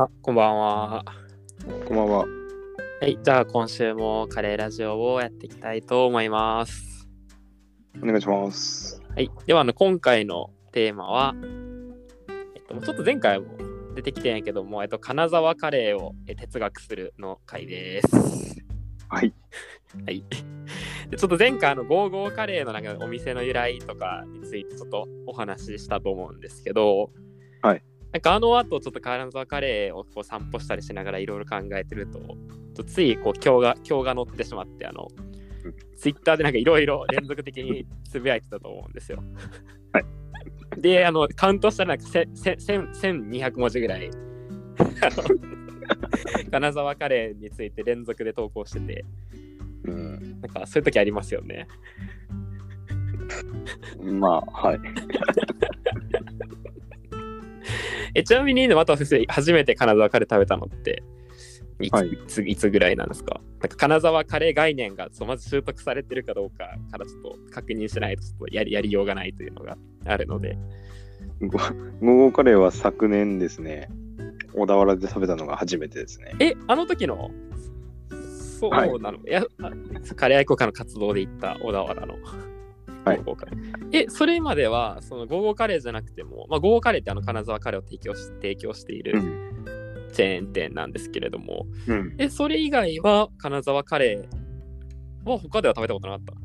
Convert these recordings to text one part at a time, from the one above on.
あ、こんばんは。こんばんは。はい、じゃあ今週もカレーラジオをやっていきたいと思います。お願いします。はい、ではあの今回のテーマは、えっと、ちょっと前回も出てきてんやけども、えっと、金沢カレーをえ哲学するの回です。はい。はい。でちょっと前回あのゴーゴーカレーのなんかお店の由来とかについてちょっとお話ししたと思うんですけど、はい。なんかあの後ちょっと金沢カレーをこう散歩したりしながらいろいろ考えてると、ついこう今日が今日が乗ってしまってあのうん、ツイッターでなんかいろいろ連続的につぶやいてたと思うんですよ。はい。で、あのカウントしたらなんかせせ千1200文字ぐらい。金沢カレーについて連続で投稿してて、うん。なんかそういう時ありますよね。まあ、はい。えちなみに、また先生、初めて金沢カレー食べたのって、いつ,、はいい、ついつぐらいなんですか？なんか金沢カレー概念がまず習得されてるかどうかからちょっと確認しないとちょっとやりやりようがないというのがあるので。ゴゴーゴーカレーは昨年ですね、小田原で食べたのが初めてですね。え、あの時の？そうはいなの、い、や、あカレー愛好家の活動で行った小田原の。はいえ、それまでは、そのゴーゴーカレーじゃなくても、まあ、ゴーゴーカレーってあの金沢カレーを提供し提供しているうん。チェーン店なんですけれども、うん。え、それ以外は金沢カレーは他では食べたことなかった？い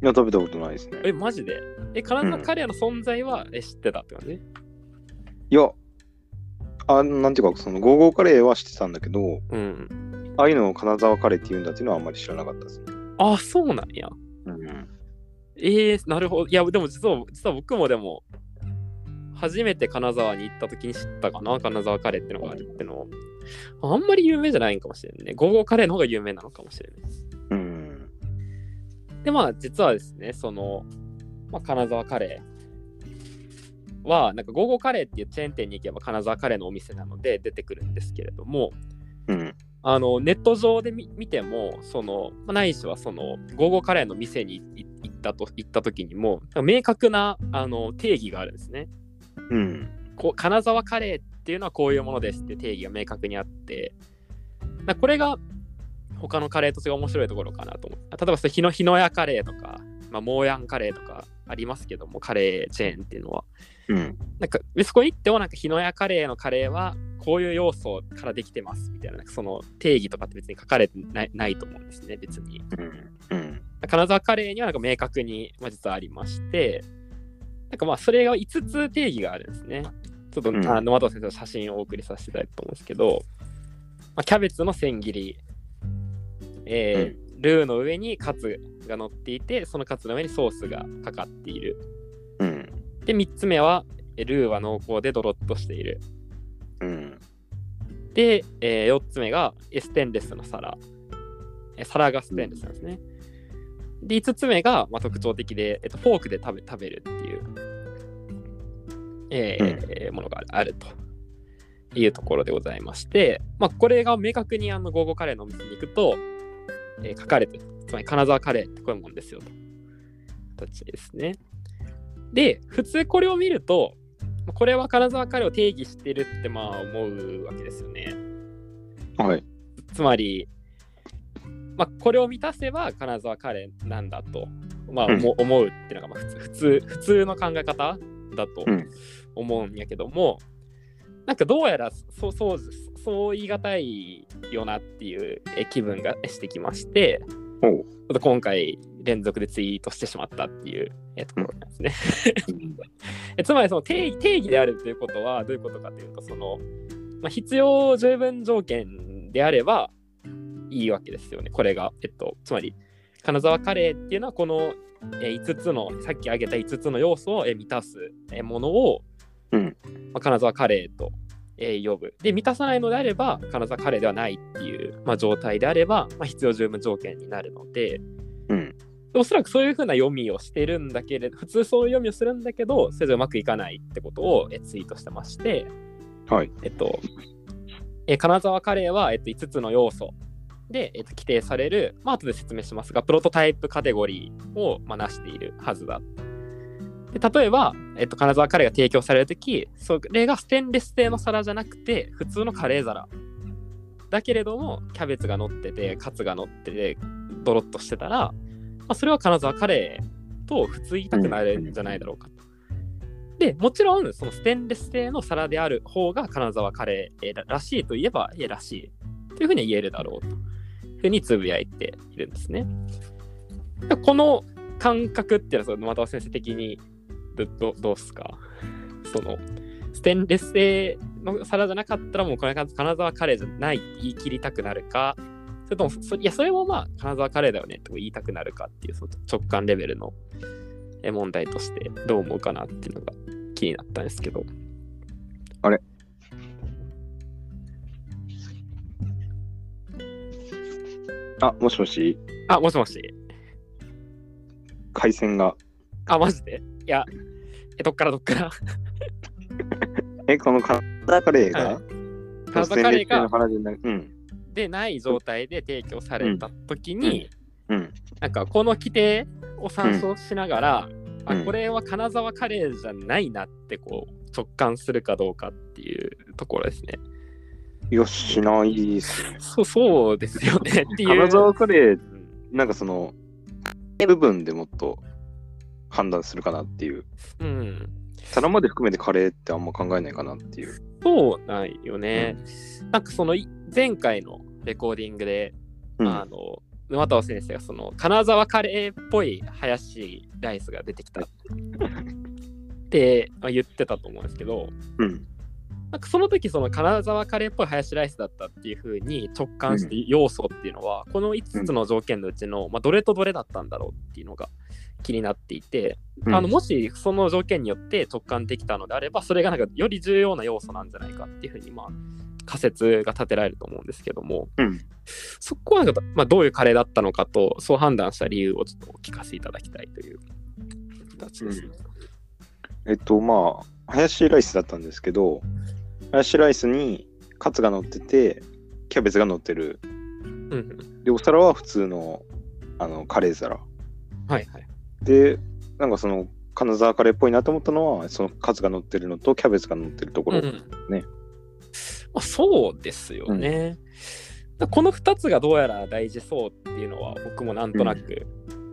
や、食べたことないですね。え、マジで？え、金沢カレーの存在は、え知ってたって感じ？いや、あなんていうか、そのゴーゴーカレーは知ってたんだけど、うん。ああいうのを金沢カレーって言うんだっていうのはあんまり知らなかったですね。あ、そうなんや。うん。えー、なるほど。いや、でも実は、実は僕もでも、初めて金沢に行った時に知ったかな、金沢カレーってのがあるってのを。あんまり有名じゃないんかもしれんね。ゴーゴーカレーの方が有名なのかもしれない。うん。で、まあ、実はですね、その、まあ、金沢カレーは、なんか、ゴーゴーカレーっていうチェーン店に行けば金沢カレーのお店なので出てくるんですけれども、うん。あのネット上で見見ても、その、まあないしはその、ゴーゴーカレーの店にい行ったと行った時にも、明確なあの定義があるんですね。うん。こう金沢カレーっていうのはこういうものですって定義が明確にあって、だこれが他のカレーと違う面白いところかなと思う。例えば日野日野屋カレーとか、まあ、モーヤンカレーとかありますけども、カレーチェーンっていうのは。うん。なんか、そこに行っても、なんか日野屋カレーのカレーはこういう要素からできてますみたいな、その定義とかって別に書かれてないないと思うんですね、別に。うん。うん。金沢カレーにはなんか明確に、まあ、実はありまして、なんかまあそれが5つ定義があるんですね。ちょっと、うんあの沼田先生の写真をお送りさせていただいたと思うんですけど、まあ、キャベツの千切り、えールーの上にカツが乗っていて、そのカツの上にソースがかかっている。うん。で、3つ目は、えールーは濃厚でドロッとしている。うん。で、え4つ目がえステンレスの皿。え皿がステンレスなんですね。で、5つ目が、まあ、特徴的で、えっと、フォークで食べ食べるっていう、えーものがあるというところでございまして、まあ、これが明確にあのゴーゴーカレーのお店に行くと、えー書かれてる。つまり金沢カレーってこういうもんですよと。形ですね。で、普通これを見ると、まあこれは金沢カレーを定義してるってまあ思うわけですよね。はい。つまり、まあ、これを満たせば金沢カレーなんだと、まあうん思うっていうのがまあ普通普通普通の考え方だとうん思うんやけども、なんかどうやらそうそうそう言い難いよなっていうえ気分がしてきまして、今回連続でツイートしてしまったっていうえところなんですね。えつまりその定義定義であるということはどういうことかというとその、まあ、必要十分条件であればいいわけですよねこれが。えっと、つまり金沢カレーっていうのはこのえ5つのさっき挙げた5つの要素をえ満たすえものを、うんまあ、金沢カレーとえ呼ぶ。で満たさないのであれば金沢カレーではないっていう、まあ、状態であれば、まあ、必要十分条件になるので。うん。おそらくそういうふうな読みをしてるんだけれど、普通そういう読みをするんだけど、それじゃうまくいかないってことをえツイートしてまして、はい。えっと、え金沢カレーは、えっと、5つの要素で、えっと、規定される、まあ後で説明しますが、プロトタイプカテゴリーを、まあ、なしているはずだ。で例えば、えっと、金沢カレーが提供されるとき、それがステンレス製の皿じゃなくて、普通のカレー皿。だけれども、キャベツが乗ってて、カツが乗ってて、ドロッとしてたら、まあ、それは金沢カレーと普通言いたくなるんじゃないだろうかと。で、もちろん、そのステンレス製の皿である方が金沢カレーらしいといえば、いえらしいというふうに言えるだろうというふうにつぶやいているんですね。この感覚っていうのは、その又先生的にどどうすか？その、ステンレス製の皿じゃなかったらもうこれ金沢カレーじゃないって言い切りたくなるか、それともそ、いや、それもまあ金沢カレーだよねって言いたくなるかっていうその直感レベルの問題としてどう思うかなっていうのが気になったんですけど。あれ？あ、もしもし？あ、もしもし。回線が。あ、マジで？いや、え、どっからどっから？え、このカナダカレーが、はい、カナダカレーが、うん、でない状態で提供されたときに、うん、うん、なんかこの規定を参照しながら、うん、あこれは金沢カレーじゃないなってこう直感するかどうかっていうところですね。よしないっすね。そうそうですよね っていう。金沢カレー、なんかその、部分でもっと判断するかなっていう。うん。皿まで含めてカレーってあんま考えないかなっていう。そうないよね。うん、なんかその前回のレコーディングで、うん、あの、沼田先生がその金沢カレーっぽいハヤシライスが出てきた。って、まあ、言ってたと思うんですけど、うん、なんかその時その金沢カレーっぽいハヤシライスだったっていう風に直感して要素っていうのは、この5つの条件のうちの、まあ、どれとどれだったんだろうっていうのが気になっていて、あのもしその条件によって直感できたのであればそれがなんかより重要な要素なんじゃないかっていう風にまあ仮説が立てられると思うんですけども、うん、そこはなんか、まあ、どういうカレーだったのかとそう判断した理由をちょっとお聞かせいただきたいという形です、ねうん、えっとまあハヤシライスだったんですけどハヤシライスにカツが乗ってて、キャベツが乗ってる。うん、で、お皿は普通のあのカレー皿。はいはい。で、なんかその金沢カレーっぽいなと思ったのは、そのカツが乗ってるのとキャベツが乗ってるところね。うん、まあ、そうですよね。うん、この2つがどうやら大事そうっていうのは僕もなんとなく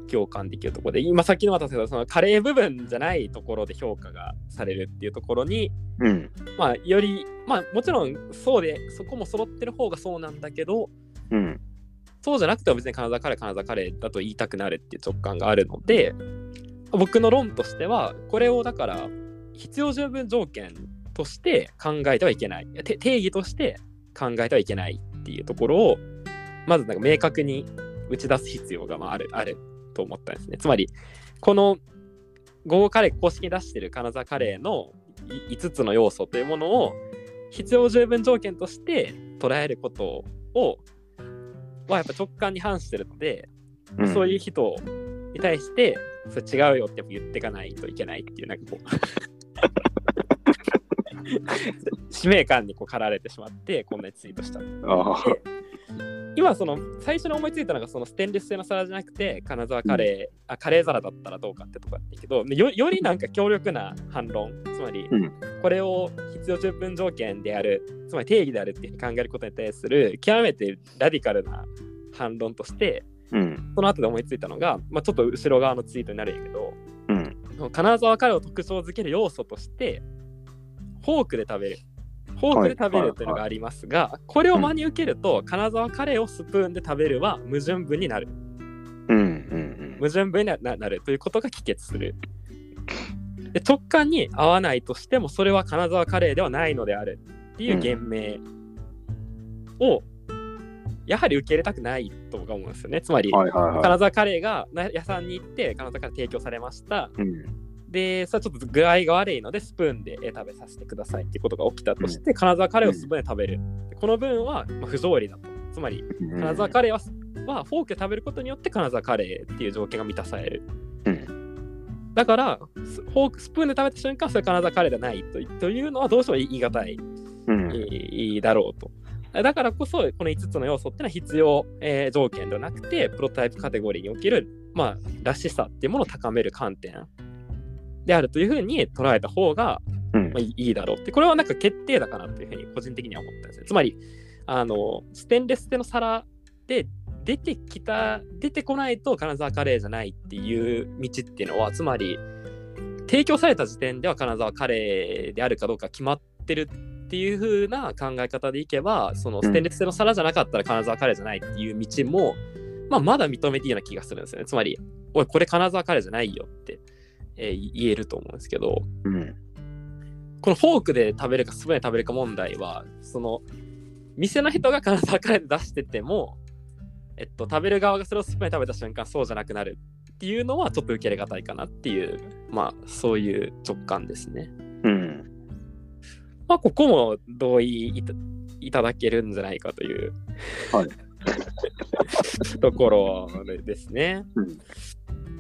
共感できるところで、今さっきの渡せたそのカレー部分じゃないところで評価がされるっていうところに、うん、まあよりまあもちろんそうでそこも揃ってる方がそうなんだけど、うん、そうじゃなくても別に金沢カレー金沢カレーだと言いたくなるっていう直感があるので僕の論としてはこれをだから必要十分条件として考えてはいけない。定義として考えてはいけないっていうところをまずなんか明確に打ち出す必要がまああるあると思ったんですね。つまり、この午後カレー公式に出してる金沢カレーの5つの要素というものを必要十分条件として捉えることをはやっぱ直感に反してるので、うん、そういう人に対してそれ違うよって言っていかないといけないっていうなんかこう 使命感にこう駆られてしまってこんなにツイートした。今その最初に思いついたのがそのステンレス製の皿じゃなくて金沢カレー、うん、あカレー皿だったらどうかってとこだったけどよよりなんか強力な反論つまりこれを必要十分条件であるつまり定義であるっていうふうに考えることに対する極めてラディカルな反論として、うん、その後で思いついたのが、まあ、ちょっと後ろ側のツイートになるんやけど、うん、金沢カレーを特徴づける要素としてフォークで食べるフォークで食べるというのがありますが、はいはいはい、これを真に受けると、うん、金沢カレーをスプーンで食べるは矛盾文になる。うんうんうん、矛盾文になるということが帰結する。で直感に合わないとしてもそれは金沢カレーではないのであるっていう言明を、やはり受け入れたくないと思うんですよね。つまり、はいはいはい、金沢カレーが屋さんに行って金沢カレー提供されました。うんで、それちょっと具合が悪いので、スプーンで食べさせてくださいっていうことが起きたとして、うん、金沢カレーをスプーンで食べる。うん、この分は、まあ、不条理だと。つまり、金沢カレーは、はフォークで食べることによって金沢カレーっていう条件が満たされる。うん、だからフォーク、スプーンで食べた瞬間、それ金沢カレーではないとというのはどうしても言い難い、うん、いいだろうと。だからこそ、この5つの要素っていうのは必要、えー、条件ではなくて、プロトタイプカテゴリーにおける、まあ、らしさっていうものを高める観点であるというふうに捉えた方が、うんまあ、いいいだろうって、これはなんか決定だかなというふうに個人的には思ったんですね。つまり、あの、ステンレス製の皿で出てきた、出てこないと金沢カレーじゃないっていう道っていうのは、つまり、提供された時点では金沢カレーであるかどうか決まってるっていう風な考え方でいけば、そのステンレス製の皿じゃなかったら金沢カレーじゃないっていう道も、まあ、まだ認めていいような気がするんですよね。つまり、おい、これ金沢カレーじゃないよって、えー言えると思うんですけど、うん。このフォークで食べるかスプーンで食べるか問題は、その、店の人が金沢カレーで出してても、えっと、食べる側がそれをスプーンで食べた瞬間、そうじゃなくなるっていうのは、ちょっと受け入れがたいかなっていう、まあ、そういう直感ですね。うん。まあ、ここも同意いたいただけるんじゃないかという、はい ところですね。うん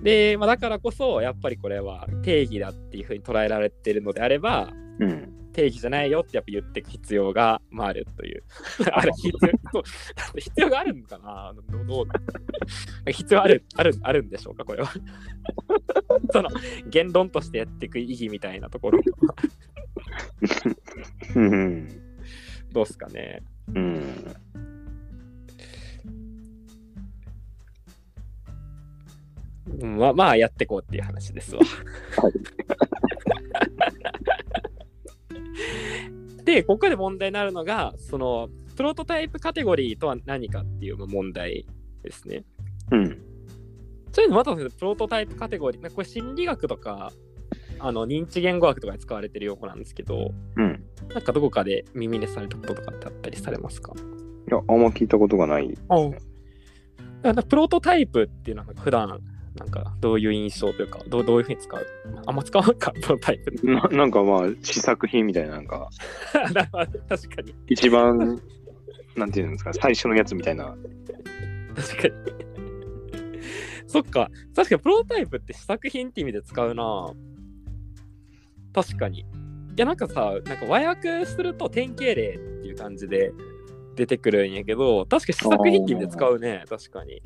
で、まあ、だからこそ、やっぱりこれは定義だっていうふうに捉えられてるのであれば、うん。定義じゃないよってやっぱ言っていく必要が、まあ、あるという。あれ必要 必要があるのかな？どうどう？必要あるあるあるんでしょうかこれは。その言論としてやっていく意義みたいなところうん。どうですかね。うん。まあまあやっていこうっていう話ですわ。で、ここで問題になるのが、そのプロトタイプカテゴリーとは何かっていう問題ですね。うん。そういうのまたプロトタイプカテゴリー、これ心理学とかあの認知言語学とかで使われてる用語なんですけど、うん。なんかどこかで耳にされたこととかってあったりされますか？いや、あんま聞いたことがない。だからプロトタイプっていうのは普段なんかどういう印象というかどうどういうふうに使う？あんま使わんかプロトタイプ。ななんかまあ、試作品みたいな、なんか、確かに。一番、なんていうんですか、最初のやつみたいな。確かに。そっか。確かにプロトタイプって試作品って意味で使うな。確かに。いやなんかさなんか和訳すると典型例っていう感じで出てくるんやけど確か試作品って意味で使うね確かに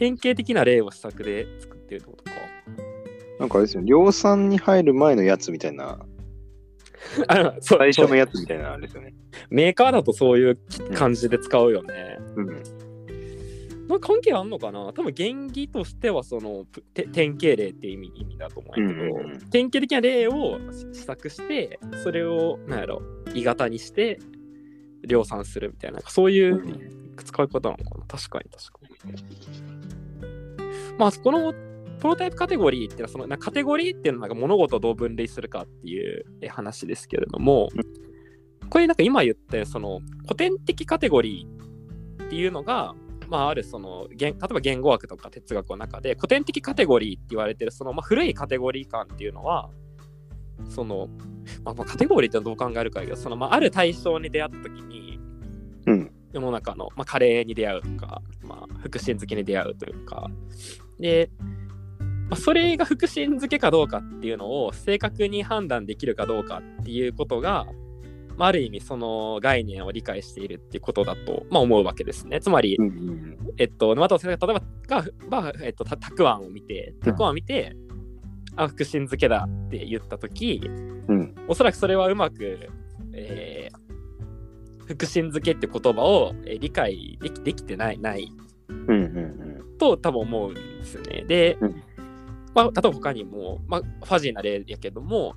典型的な例を試作で作ってるってことか。なんかあれですよ、量産に入る前のやつみたいな、あそう最初のやつみたいなのあれですよね。メーカーだとそういう感じで使うよね。うん。なんか関係あんのかな？多分原義としてはその典型例っていう意味意味だと思うんやけど、うんうんうん。典型的な例を試作してそれをなんやろ鋳型にして量産するみたいな。そういう使い方なのかな？確かに確かに。まあこのプロタイプカテゴリーっていうのはそのなカテゴリーっていうのはなんか物事をどう分類するかっていうえ話ですけれども、これなんか今言ったその古典的カテゴリーっていうのが、まあ、あるその言例えば言語学とか哲学の中で古典的カテゴリーって言われてるその、まあ、古いカテゴリー感っていうのはその、まあ、まあカテゴリーってどう考えるかやけどその、まあ、ある対象に出会った時にうん。世の中の、まあ、カレーに出会うとか、まあ、福神漬けに出会うというかで、まあ、それが福神漬けかどうかっていうのを正確に判断できるかどうかっていうことが、まあ、ある意味その概念を理解しているっていうことだと、まあ、思うわけですね。つまり、えっと、また例えばが、まあえっと、たたくあんを見て、たくあんを見て、あ、福神漬けだって言ったとき、うん。おそらくそれはうまく、えー福神漬けって言葉を、えー理解できできてないないと多分思うんですよね。で、うんまあ、例えば他にも、まあ、ファジーな例やけども、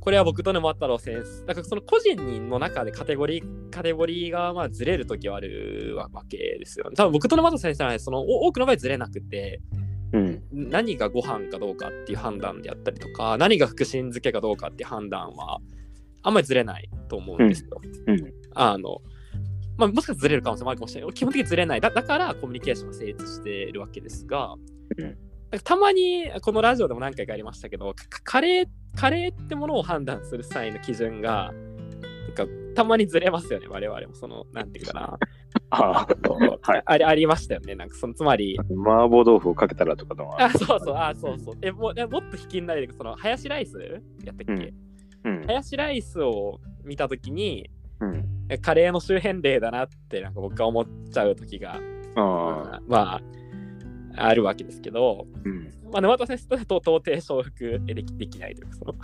これは僕と沼太郎先生、だからその個人の中でカテゴリー、カテゴリーがまあずれるときはあるわけですよ、ね。多分僕と沼太郎先生はそのお多くの場合ずれなくて、うん。うん。何がご飯かどうかっていう判断であったりとか、何が福神漬けかどうかっていう判断は、あんまりずれないと思うんですよ。うん。あの、まあ、もしかしたらずれる可能性もあるかもしれない。基本的にずれない。だだからコミュニケーションが成立しているわけですが、たまにこのラジオでも何回かありましたけど、かカレー、カレーってものを判断する際の基準が、なんかたまにずれますよね、我々も。その、なんていうかな。ああ、はい。ありありましたよね。なんかその、つまり、麻婆豆腐をかけたらとかのは。あ、そうそう、あ、そうそう。え、ももっと引きになるけど、その、ハヤシライスやったっけ、うんうんハ。ヤシライスを見たときに、うん。えカレーの周辺例だなってなんか僕は思っちゃう時が、ああ。まああるわけですけど、うん。まあ、沼田先生と到底承服できできないというか、その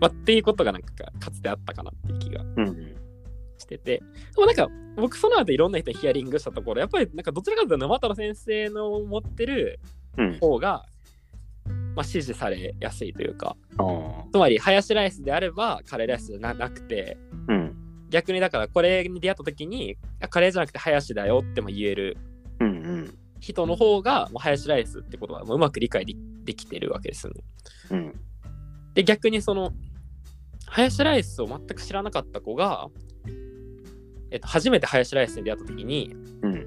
まあ、っていうことがなんかかつてあったかなっていう気がうん。してて、でもなんか僕その後いろんな人にヒアリングしたところ、やっぱりなんかどちらかというと沼田先生の持ってるうん。まあ、支持されやすいというか。つまりハヤシライスであればカレーライスじゃななくて、うん。逆にだからこれに出会った時にあカレーじゃなくてハヤシだよっても言える。人の方がもうハヤシライスってことはもううまく理解でできてるわけですよね。うん。で逆にそのハヤシライスを全く知らなかった子が、えっと、初めてハヤシライスに出会った時にうん。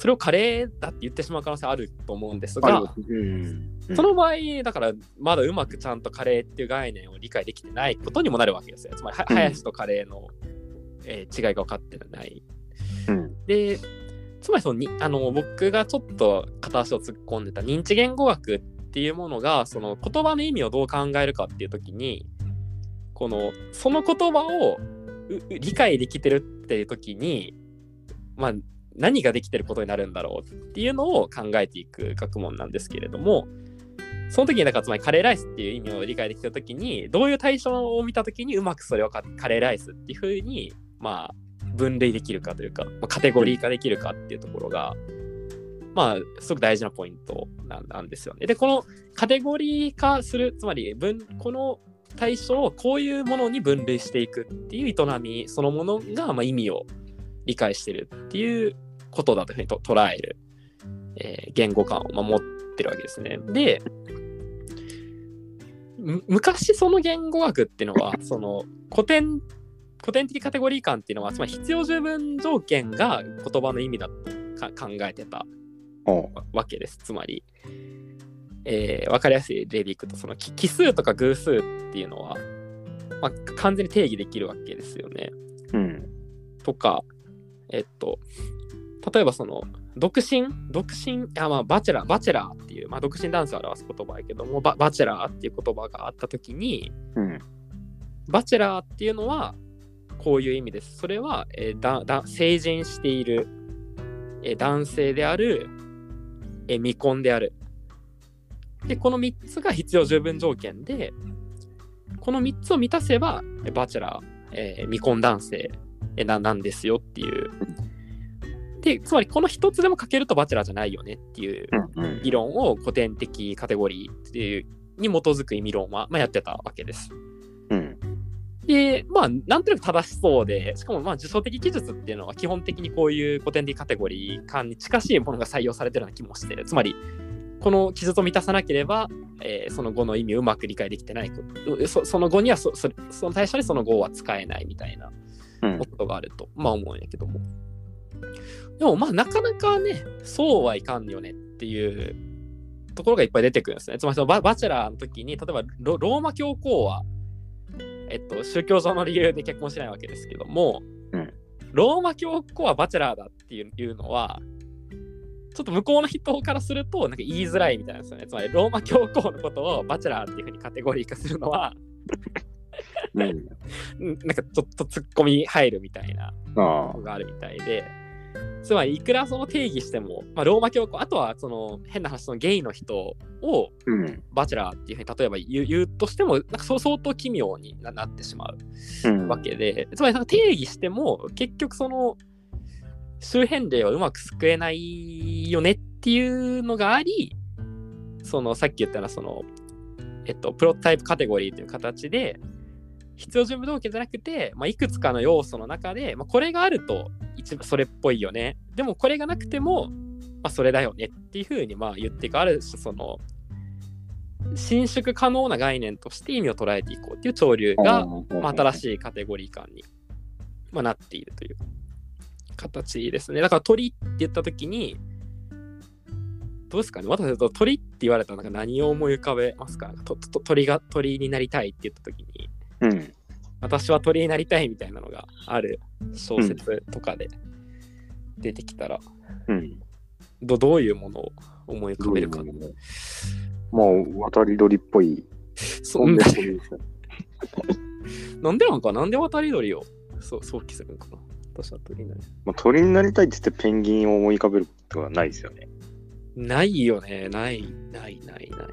それをカレーだって言ってしまう可能性あると思うんですあが、うん。その場合だからまだうまくちゃんとカレーっていう概念を理解できてないことにもなるわけですよ。つまりはうんハヤシとカレーの、えー違いが分かってない。うん。でつまりそのにあの僕がちょっと片足を突っ込んでた認知言語学っていうものがその言葉の意味をどう考えるかっていう時にこのその言葉を理解できてるっていう時にまあ何ができてることになるんだろうっていうのを考えていく学問なんですけれどもその時にだからつまりカレーライスっていう意味を理解できた時にどういう対象を見た時にうまくそれをかカレーライスっていうふうにまあ分類できるかというか、まあ、カテゴリー化できるかっていうところが、まあ、すごく大事なポイントなんなんですよね。で、このカテゴリー化する、つまり分、この対象をこういうものに分類していくっていう営みそのものが、まあ、意味を理解してるっていうことだというふうにと捉える、えー言語感を守ってるわけですね。で、む昔その言語学っていうのは、その古典古典的カテゴリー感っていうのは、つまり必要十分条件が言葉の意味だとか考えてたわけです。つまり、えー、分かりやすい例でいくと、そのき奇数とか偶数っていうのは、まあ、完全に定義できるわけですよね。うん。とか、えっと、例えばその、独身？独身？あ、まあ、バチェラー、バチェラーっていう、まあ、独身男性を表す言葉やけども、ババチェラーっていう言葉があったときに、うん。バチェラーっていうのはこういう意味です。それは、えーだだ成人している、えー男性である、えー未婚である。で、この3つが必要十分条件で、この3つを満たせば、えーバチェラー、えー未婚男性、えーななんですよっていう。で、つまりこの1つでも書けるとバチェラーじゃないよねっていう。議論を古典的カテゴリーっていうに基づく意味論は、まあ、やってたわけです。うん。で、まあ、なんとなく正しそうで、しかも、まあ、受賞的技術っていうのは基本的にこういう古典的カテゴリー感に近しいものが採用されてるような気もしてる。つまり、この記述を満たさなければ、えーその後の意味をうまく理解できてないそその後にはそそその対象にその後は使えないみたいなうんことがあると、まあ思うんやけども。でもまあなかなかね、そうはいかんよねっていうところがいっぱい出てくるんですね。つまりそのババチェラーの時に、例えばロローマ教皇は、えっと、宗教上の理由で結婚しないわけですけども、うんローマ教皇はバチェラーだっていういうのは、ちょっと向こうの人からするとなんか言いづらいみたいなんですよね。つまりローマ教皇のことをバチェラーっていうふうにカテゴリー化するのは、うん。うんなんかちょっと突っ込み入るみたいなの。があるみたいで、つまりいくらその定義しても、まあ、ローマ教皇、あとはその変な話、そのゲイの人をうん。バチェラーっていうふうに例えば言う言うとしても、なんかそう相当奇妙にななってしまううん。わけで、つまり定義しても、結局その周辺例はうまく救えないよねっていうのがあり、そのさっき言ったようなその、えっと、プロトタイプカテゴリーという形で、必要順部条件じゃなくて、まあ、いくつかの要素の中で、まあ、これがあると一番それっぽいよね。でもこれがなくても、まあ、それだよねっていうふうにまあ言っていく、ある種その、伸縮可能な概念として意味を捉えていこうっていう潮流が、まあ、新い。しいカテゴリー感に、まあ、なっているという形ですね。だから鳥って言ったときに、どうですかね？私だと鳥って言われたらなんか何を思い浮かべますか？鳥が鳥になりたいって言ったときに、うん。私は鳥になりたいみたいなのがある小説とかで出てきたら、うん。どどういうものを思い浮かべるか。もう、渡り鳥っぽい。そんな なんでなんかなんで渡り鳥をそう想起するのかな私は鳥になる。まあ、鳥になりたいって言ってペンギンを思い浮かべることはないですよね。ないよね。ない、ない、ない、ない。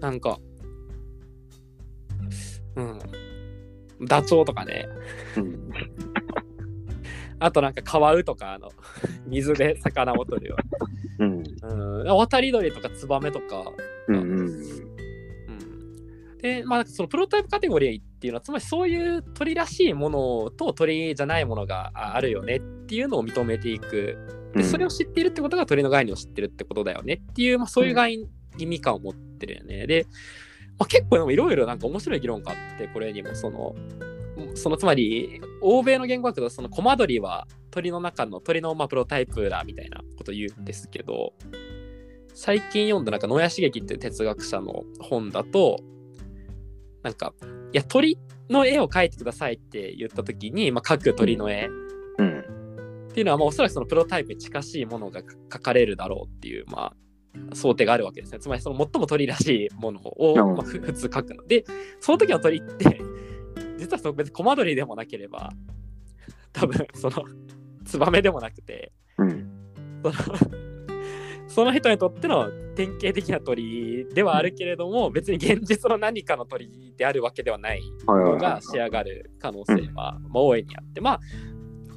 なんか、うん。ダチョウとかね。うん。あとなんかカワウとか、あの、水で魚を取るようん。うん。渡り鳥とかツバメとか。うん。うん。うん。で、まあ、そのプロトタイプカテゴリーっていうのは、つまりそういう鳥らしいものと鳥じゃないものがああるよねっていうのを認めていく。で、それを知っているってことが鳥の概念を知ってるってことだよねっていう、まあ、そういう概意味感を持ってるよね。で、まあ、結構でもいろいろなんか面白い議論があって、これにもその、そのつまり、欧米の言語学だとそのコマドリは鳥の中の鳥のまあプロタイプだみたいなことを言うんですけど、最近読んだなんか野谷茂樹っていう哲学者の本だと、なんか、いや、鳥の絵を描いてくださいって言った時に、まあ、描く鳥の絵うん。っていうのは、まあ、おそらくそのプロタイプに近しいものが描かれるだろうっていう、まあ、想定があるわけですね。つまり、その最も鳥らしいものを、うんまあ、ふ普通描くの。で、その時の鳥って、実はその別にコマドリでもなければ、多分その、ツバメでもなくて、うん。そのその人にとっての典型的な鳥ではあるけれども、別に現実の何かの鳥であるわけではないのが仕上がる可能性は、まあ、大いにあって、まあ、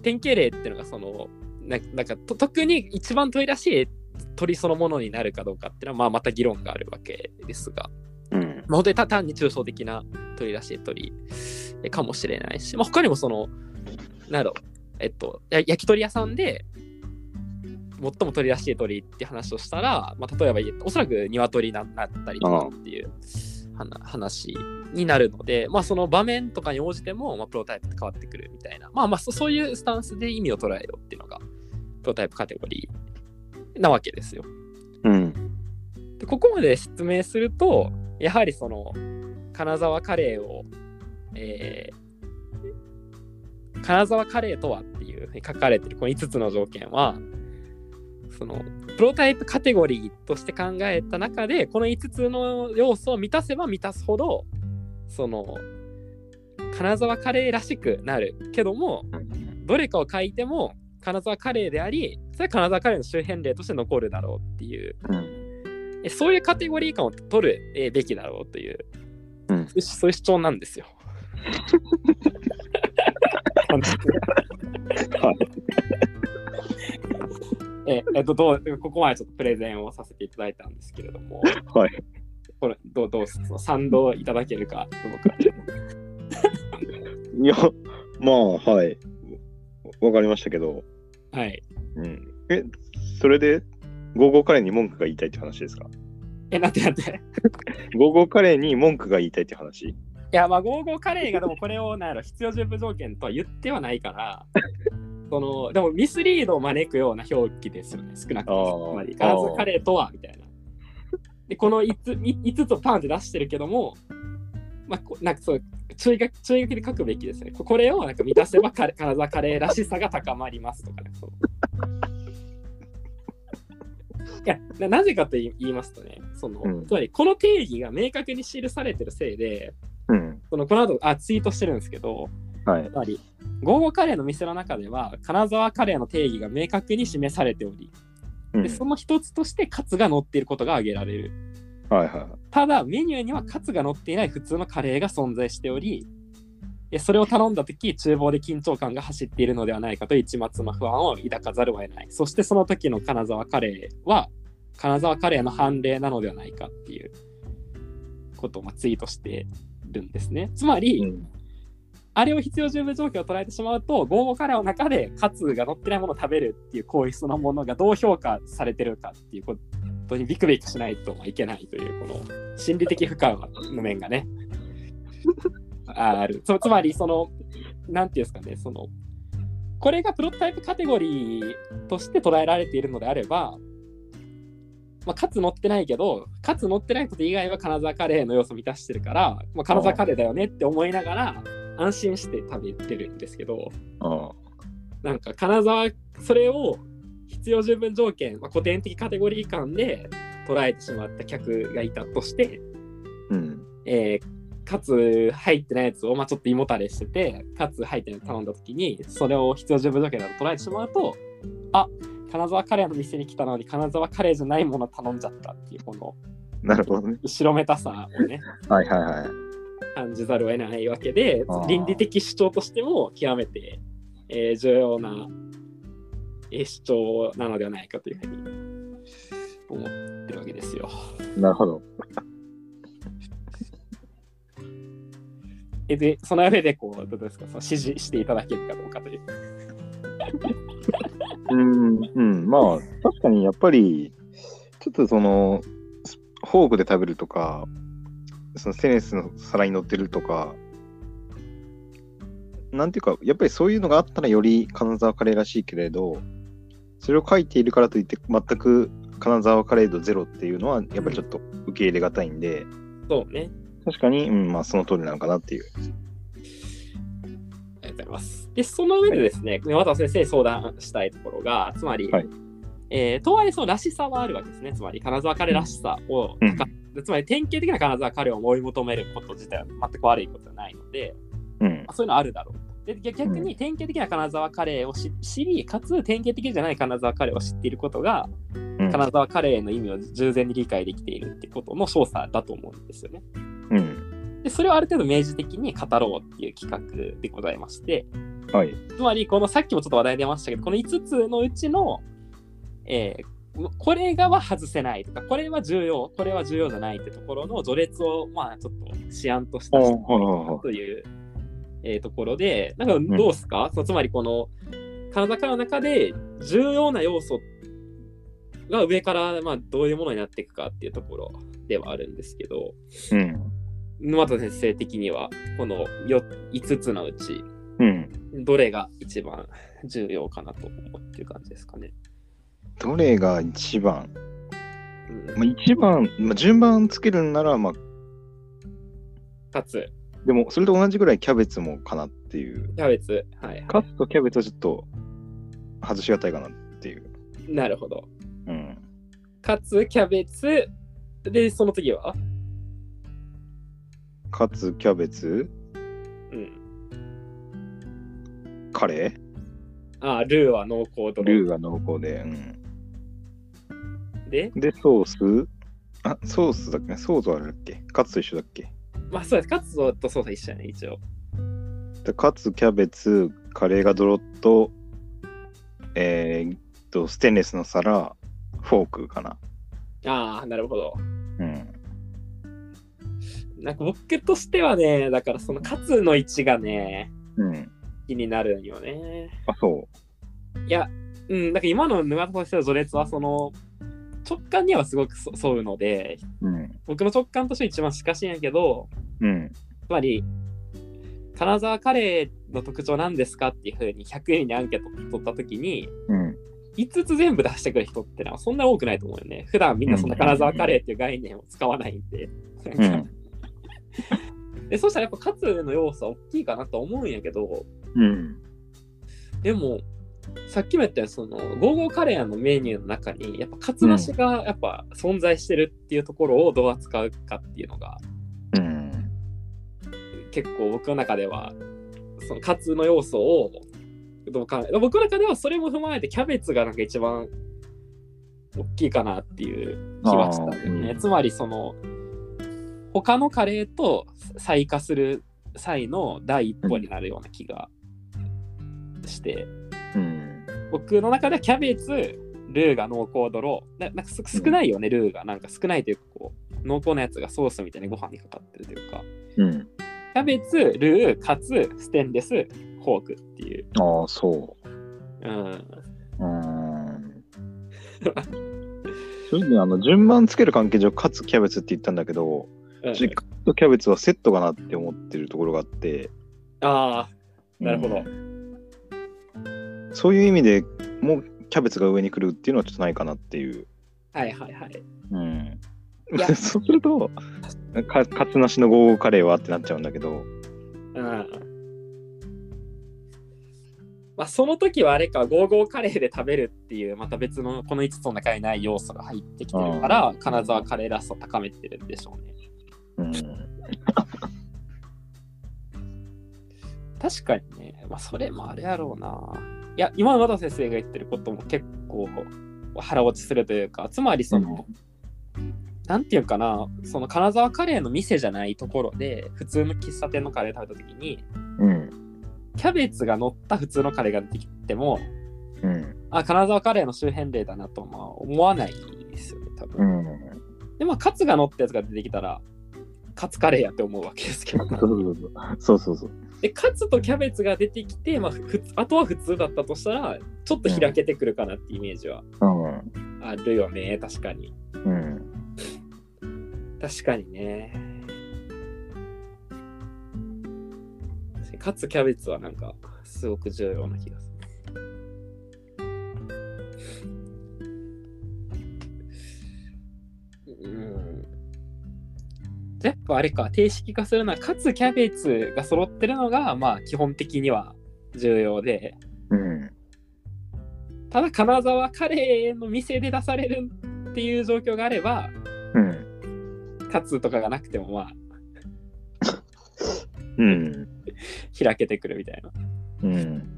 典型例っていうのがそのななんかと特に一番鳥らしい鳥そのものになるかどうかっていうのは、まあ、また議論があるわけですが、い。うん。まあ、本当にた単に抽象的な鳥らしい鳥えかもしれないし、まあ、他にもその、なんだろう、えっと、や焼き鳥屋さんで、最も鳥らしい鳥って話をしたら、まあ、例えば、おそらく鶏ななったりとかっていう話になるので、まあ、その場面とかに応じても、まあ、プロタイプって変わってくるみたいな、まあまあそ、そういうスタンスで意味を捉えようっていうのが、プロタイプカテゴリーなわけですよ。うん。でここまで説明するとやはりその金沢カレーを、えー金沢カレーとはっていうふうに書かれてるこの5つの条件はそのプロタイプカテゴリーとして考えた中でこの5つの要素を満たせば満たすほどその金沢カレーらしくなるけどもどれかを書いても金沢カレーでありそれは金沢カレーの周辺例として残るだろうっていううん。えそういうカテゴリー感を取るえーべきだろうという、うんそういうそういう主張なんですよ。ええっとどうここまでちょっとプレゼンをさせていただいたんですけれども、はい。これどうどうその賛同いただけるか、僕は。いや、まあ、はい。わかりましたけど、はい。うん。え、それで、ゴーゴーカレーに文句が言いたいって話ですか？え、なんてなんて。ゴーゴーカレーに文句が言いたいって話？いや、まあ、ゴーゴーカレーがでもこれをなんやろ必要十分条件とは言ってはないから、そのでもミスリードを招くような表記ですよね、少なくとも。つまり、ガーズカレーとはみたいな。で、この 5, つ5つをパンって出してるけども、まあ、こなんかそう注意書き注意書きで書くべきですね。ここれをなんか満たせばカレ金沢カレーらしさが高まりますとかね。そう いやななぜかと言いますとね、そのうんつまりこの定義が明確に記されてるせいで、うん。そのこの後あツイートしてるんですけど、はいつ。まり、ゴーゴーカレーの店の中では、金沢カレーの定義が明確に示されており、うんでその一つとしてカツが乗っていることが挙げられる。はいはいただ、メニューにはカツが乗っていない普通のカレーが存在しており、それを頼んだとき、厨房で緊張感が走っているのではないかと一抹の不安を抱かざるを得ない。そしてその時の金沢カレーは、金沢カレーの判例なのではないかっていうことをツイートしてるんですね。つまり、うん。あれを必要十分状況を捉えてしまうと、ゴーゴーカレーの中でカツが乗ってないものを食べるっていう行為そのものがどう評価されてるかっていうことにビクビクしないといけないという、この心理的負荷の面がね、ある。つつまり、その、なんていうんですかね、その、これがプロトタイプカテゴリーとして捉えられているのであれば、まあ、カツ乗ってないけど、カツ乗ってないこと以外は金沢カレーの要素を満たしてるから、まあ、金沢カレーだよねって思いながら、安心して食べてるんですけど、あなんか金沢、それを必要十分条件、まあ、古典的カテゴリー感で捉えてしまった客がいたとして、うん。えーかつ入ってないやつを、まあ、ちょっと胃もたれしてて、かつ入ってないの頼んだ時に、それを必要十分条件だと捉えてしまうと、あ金沢カレーの店に来たのに金沢カレーじゃないもの頼んじゃったっていうこのなるほどね。後ろめたさをねはいはいはい。感じざるを得ないわけで倫理的主張としても極めて、えー重要な、えー主張なのではないかというふうに思ってるわけですよ。なるほど。えでその上でこうどうですか？その支持していただけるかどうかという。うん、うん、まあ、確かにやっぱり、ちょっとその、フォークで食べるとか、そのステンレスの皿に乗ってるとか、なんていうか、やっぱりそういうのがあったらより金沢カレーらしいけれど、それを書いているからといって、全く金沢カレー度ゼロっていうのは、やっぱりちょっと受け入れがたいんで、そうね。確かに、うん、まあその通りなのかなっていう。ありがとうございます。で、その上でですね、また先生に相談したいところが、つまり、はいえーとはいえそのらしさはあるわけですね。つまり、金沢カレーらしさを、うんつまり典型的な金沢カレーを追い求めること自体は全く悪いことはないので、うんまあ、そういうのあるだろうと。で逆逆に典型的な金沢カレーを知知り、かつ典型的じゃない金沢カレーを知っていることが、うん金沢カレーの意味を従前に理解できているってことの調査だと思うんですよね。うん。で、それをある程度明示的に語ろうっていう企画でございまして、はい。つまり、このさっきもちょっと話題出ましたけど、この5つのうちの、えーこれがは外せないとか、これは重要、これは重要じゃないってところの序列を、まあ、ちょっと思案としたという、えーところで、なんかどうですか、そうつまり、この、体からの中で重要な要素が上から、まあ、どういうものになっていくかっていうところではあるんですけど、うん。沼田先生的には、この5つのうち、うん。どれが一番重要かなと思ってる感じですかね。どれが一番？うん、まあ、一番、まあ、順番つけるんなら、まあ、かつ、でも、それと同じぐらいキャベツもかなっていう。キャベツ。はい。カツとキャベツはちょっと外しがたいかなっていう。なるほど。うん。かつ、キャベツ。で、その次は？カツ、キャベツ、うん。カレああ、ルーは濃厚ードロルーが濃厚で、で、うん。で、ソース？あ、ソースだっけ？ソースはあれだっけ？カツと一緒だっけ？まあそうです。カツとソース一緒やね、一応。でカツ、キャベツ、カレーがドロッと、えーっと、ステンレスの皿、フォークかな。ああ、なるほど。うん。なんか僕としてはね、だからそのカツの位置がね、うん。気になるんよね。あ、そいや、うん、なんか今の沼田としての序列は、その、直感にはすごくそ沿うので、う。うん。僕の直感として一番近しいんやけど、うん。つまり、金沢カレーの特徴なんですかっていうふうに100人にアンケート取ったときに、うん。5つ全部出してくる人ってのはそんな多くないと思うよね。普段みんなそんな金沢カレーっていう概念を使わないんで。うん。でそしたらやっぱカツの要素は大きいかなと思うんやけど、うん。でも、さっきも言ったようにそのゴーゴーカレーのメニューの中にやっぱカツなしがやっぱ存在してるっていうところをどう扱うかっていうのがうん。結構僕の中ではそのカツの要素をどうか僕の中ではそれも踏まえてキャベツがなんか一番大きいかなっていう気はしたんだよね。うんつまりその他のカレーと再化する際の第一歩になるような気がして、うん。僕の中ではキャベツルーが濃厚ドロななんかす少ないよね、ルーが。なんか少ないというかこう濃厚なやつがソースみたいにご飯にかかってるというか。うん。キャベツルーカツステンレスフォークっていう、ああ、そう。ん、う。うん。それであの順番つける関係上、カツ、キャベツって言ったんだけど、うん。私カツとキャベツはセットかなって思ってるところがあって、ああなるほど、うんそういう意味でもうキャベツが上に来るっていうのはちょっとないかなっていう。はいはいはい。うん。そうするとか、カツなしのゴーゴーカレーはってなっちゃうんだけど、うん。まあ、その時はあれか、ゴーゴーカレーで食べるっていう、また別のこの5つの中にない要素が入ってきてるから、金沢カレーらしさを高めてるんでしょうね。うん、確かにね、まあ、それもあるやろうな。いや、今の和田先生が言ってることも結構腹落ちするというか、つまりその、なんていうかな、その金沢カレーの店じゃないところで、普通の喫茶店のカレー食べたときに、うん。キャベツが乗った普通のカレーが出てきても、うん。あ、金沢カレーの周辺例だなとまあ思わないですよね、多う分。ん。で、まあ、カツが乗ったやつが出てきたら、カツカレーやって思うわけですけど。そうそうそう。そうそうそう。で、カツとキャベツが出てきて、まあ、ふつあとは普通だったとしたら、ちょっと開けてくるかなってイメージはうん。あるよね、確かに。うん。確かにね。カツ、キャベツはなんか、すごく重要な気がする。やっぱあれか、定式化するのは、カツ、キャベツが揃ってるのが、まあ、基本的には重要で、うん。ただ、金沢カレーの店で出されるっていう状況があれば、うん。カツとかがなくても、まあ、うん。開けてくるみたいな。うん。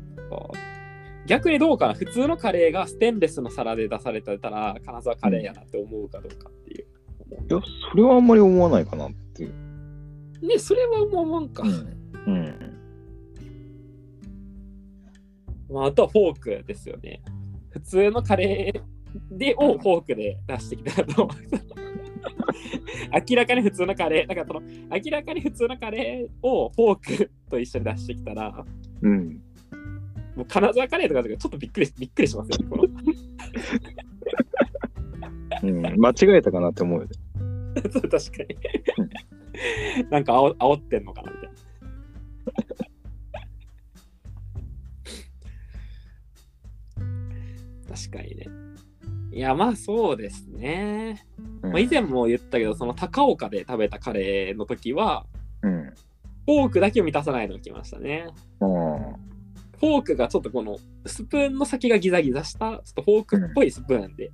逆にどうかな？普通のカレーがステンレスの皿で出されてたら金沢カレーやなって思うかどうかっていう。いや、それはあんまり思わないかなっていう。ねそれはもうなんか、うん。まあ、あとはフォークですよね。普通のカレーでをフォークで出してきたらと思う。明らかに普通のカレー、だからその明らかに普通のカレーをフォークと一緒に出してきたら、うん。もう金沢カレーとかちょっとびっくりびっくりしますよね。このうん。間違えたかなって思うよね。そう確かに。なんかあお煽ってんのかなみたいな。確かにね。いや、まあそうですね。うんまあ、以前も言ったけど、その高岡で食べたカレーの時は、うん。フォークだけを満たさないのが来ましたね。うん。フォークがちょっとこのスプーンの先がギザギザした、ちょっとフォークっぽいスプーンで、うん。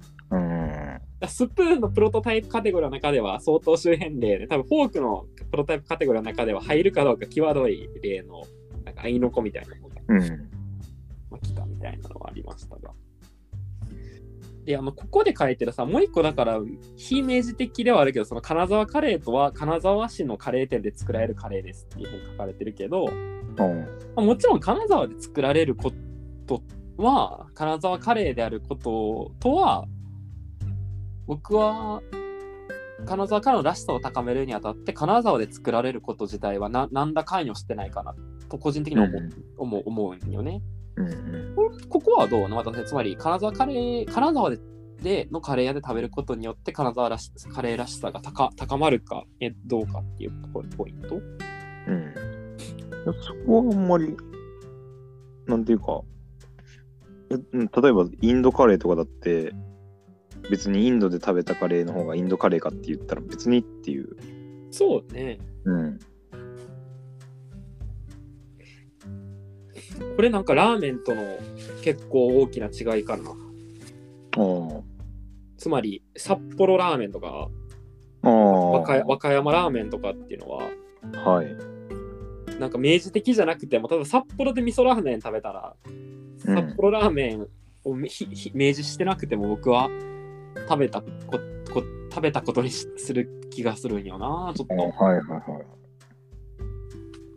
スプーンのプロトタイプカテゴリーの中では相当周辺例で、多分フォークのプロトタイプカテゴリーの中では入るかどうか際どい例の、なんか、アイノコみたいなのが、うん。まあ、来たみたいなのはありましたが。で、あの、ここで書いてるさ、もう一個だから、非明示的ではあるけど、その金沢カレーとは、金沢市のカレー店で作られるカレーですっていうふうに書かれてるけど、うん。まあもちろん金沢で作られることは、金沢カレーであることとは、僕は、金沢カレーのらしさを高めるにあたって、金沢で作られること自体はななんだ関与してないかなと、個人的に思う,、思う思うんよね。うん。こここはどうなまたつまり、金沢カレー、金沢ででのカレー屋で食べることによって、金沢らしカレーらしさが高高まるか、えどうかっていうポイント？うん。そこはあんまり、なんていうか、例えばインドカレーとかだって、別にインドで食べたカレーの方がインドカレーかって言ったら別にっていう。そうね。うん。これなんかラーメンとの結構大きな違いかな。ああ。つまり、札幌ラーメンとか、ああ。和歌和歌山ラーメンとかっていうのは、はい。なんか明示的じゃなくても、例えば札幌で味噌ラーメン食べたら、うん札幌ラーメンをみひひ明示してなくても僕は食べたここ食べたことにしする気がするんよな。ちょっと。あはいはいはい。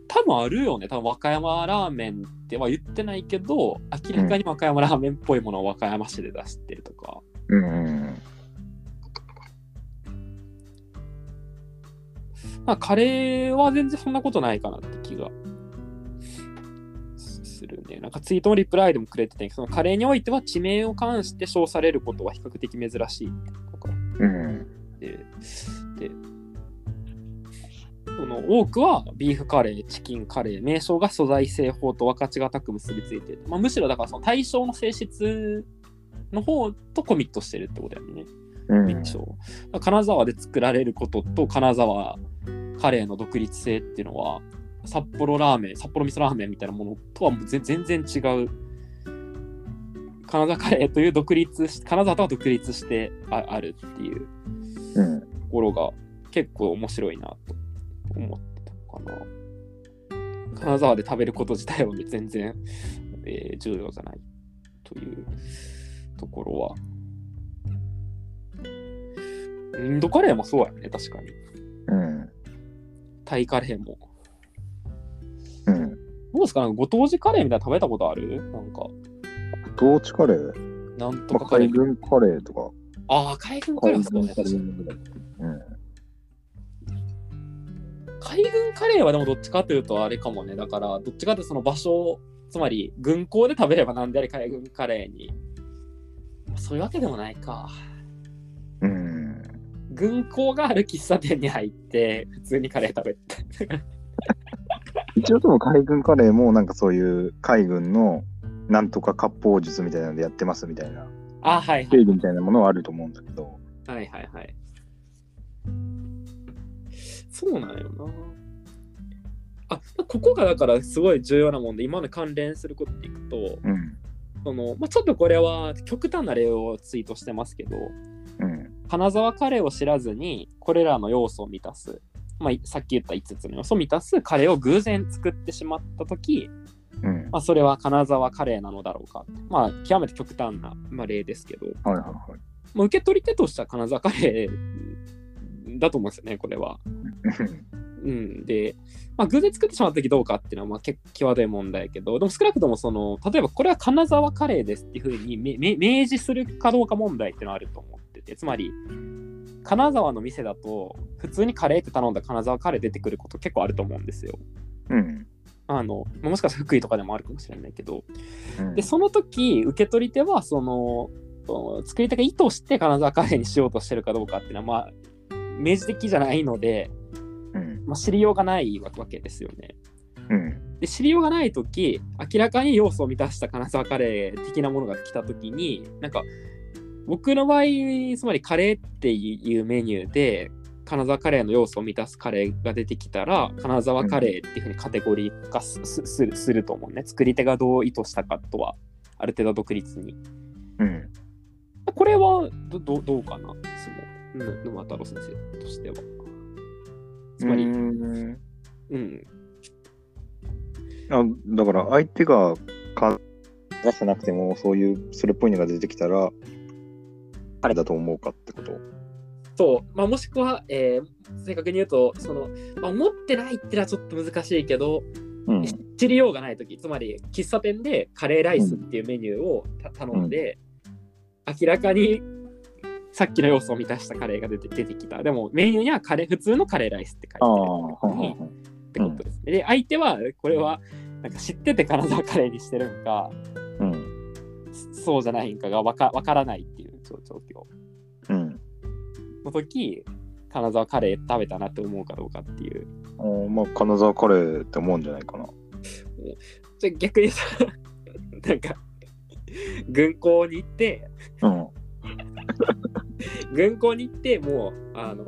多分あるよね。多分和歌山ラーメンっては言ってないけど、明らかに和歌山ラーメンっぽいものを和歌山市で出してるとか。うんうんまあ、カレーは全然そんなことないかなって気がすするね。なんかツイートのリプライでもくれてて、そのカレーにおいては地名を関して称されることは比較的珍しいとかうん。うん。で、で、その多くはビーフカレー、チキンカレー、名称が素材製法と分かちがたく結びついてまあ、むしろだからその対象の性質の方とコミットしてるってことだよね。うん。金沢で作られることと金沢カレーの独立性っていうのは札幌ラーメン、札幌味噌ラーメンみたいなものとはもう全全然違う。金沢カレーという独立し、金沢とは独立してああるっていううん。ところが結構面白いなと思ったかな。金沢で食べること自体は全然、えー重要じゃないというところは。インドカレーもそうやね、確かに。うん。タイカレーも。うん。どうですか？なんかご当地カレーみたいなの食べたことある？なんか、どっちカレー？なんとまあ、かカレー。海軍カレーとか。ああ、海軍カレーはそうね。うん。海軍カレーはでもどっちかというとあれかもね。だから、どっちかというとその場所、つまり軍港で食べればなんであれ海軍カレーに。そういうわけでもないか。うん。軍港がある喫茶店に入って、普通にカレー食べて。一応でも海軍カレーもなんかそういう海軍のなんとか割烹術みたいなのでやってますみたいなあはいはい定義みたいなものはあると思うんだけど。はいはいはい。そうなんよな。あ、ここがだからすごい重要なもんで、今の関連することでいくと、うん。そのまあ、ちょっとこれは極端な例をツイートしてますけど、うん。金沢カレーを知らずにこれらの要素を満たす、まあ、さっき言った5つの要素を満たすカレーを偶然作ってしまった時、うん。まあ、それは金沢カレーなのだろうかまあ極めて極端な、まあ、例ですけど、はいはいはい。まあ、受け取り手としては金沢カレーだと思うんですよねこれは。うん、で、まあ、偶然作ってしまった時どうかっていうのはまあ結構際どい問題やけどでも少なくともその例えばこれは金沢カレーですっていうふうに明示するかどうか問題っていうのはあると思っててつまり金沢の店だと普通にカレーって頼んだら金沢カレー出てくること結構あると思うんですよ。うん。あのもしかしたら福井とかでもあるかもしれないけどうんでその時受け取り手はその作り手が意図して金沢カレーにしようとしてるかどうかっていうのはまあ明示的じゃないので、うん。まあ、知りようがないわけですよね。うん。で知りようがない時明らかに要素を満たした金沢カレー的なものが来た時になんか僕の場合つまりカレーっていうメニューで金沢カレーの要素を満たすカレーが出てきたら金沢カレーっていうふうにカテゴリー化す,るすると思うね。作り手がどう意図したかとはある程度独立に。うん。これはどどどうかな？そのぬ沼太郎先生としては。つまりうん。うん。あだから相手がか出してなくてもそういうそれっぽいのが出てきたら彼だと思うかってこと？そう、まあ、もしくは、えー正確に言うと、その、まあ、持ってないってのはちょっと難しいけど、うん。知りようがないとき、つまり喫茶店でカレーライスっていうメニューをた頼んで、明らかにさっきの要素を満たしたカレーが出て出てきた。でもメニューにはカレー普通のカレーライスって書いてある。ってことですね。で、相手はこれはなんか知ってて金沢カレーにしてるんか、うん。そうじゃないんかがわかわからないっていう状状況。うん。の時金沢カレー食べたなって思うかどうかっていうあーまあ、金沢カレーって思うんじゃないかな。じゃあ逆にさなんか軍港に行ってうん。軍港に行ってもうあの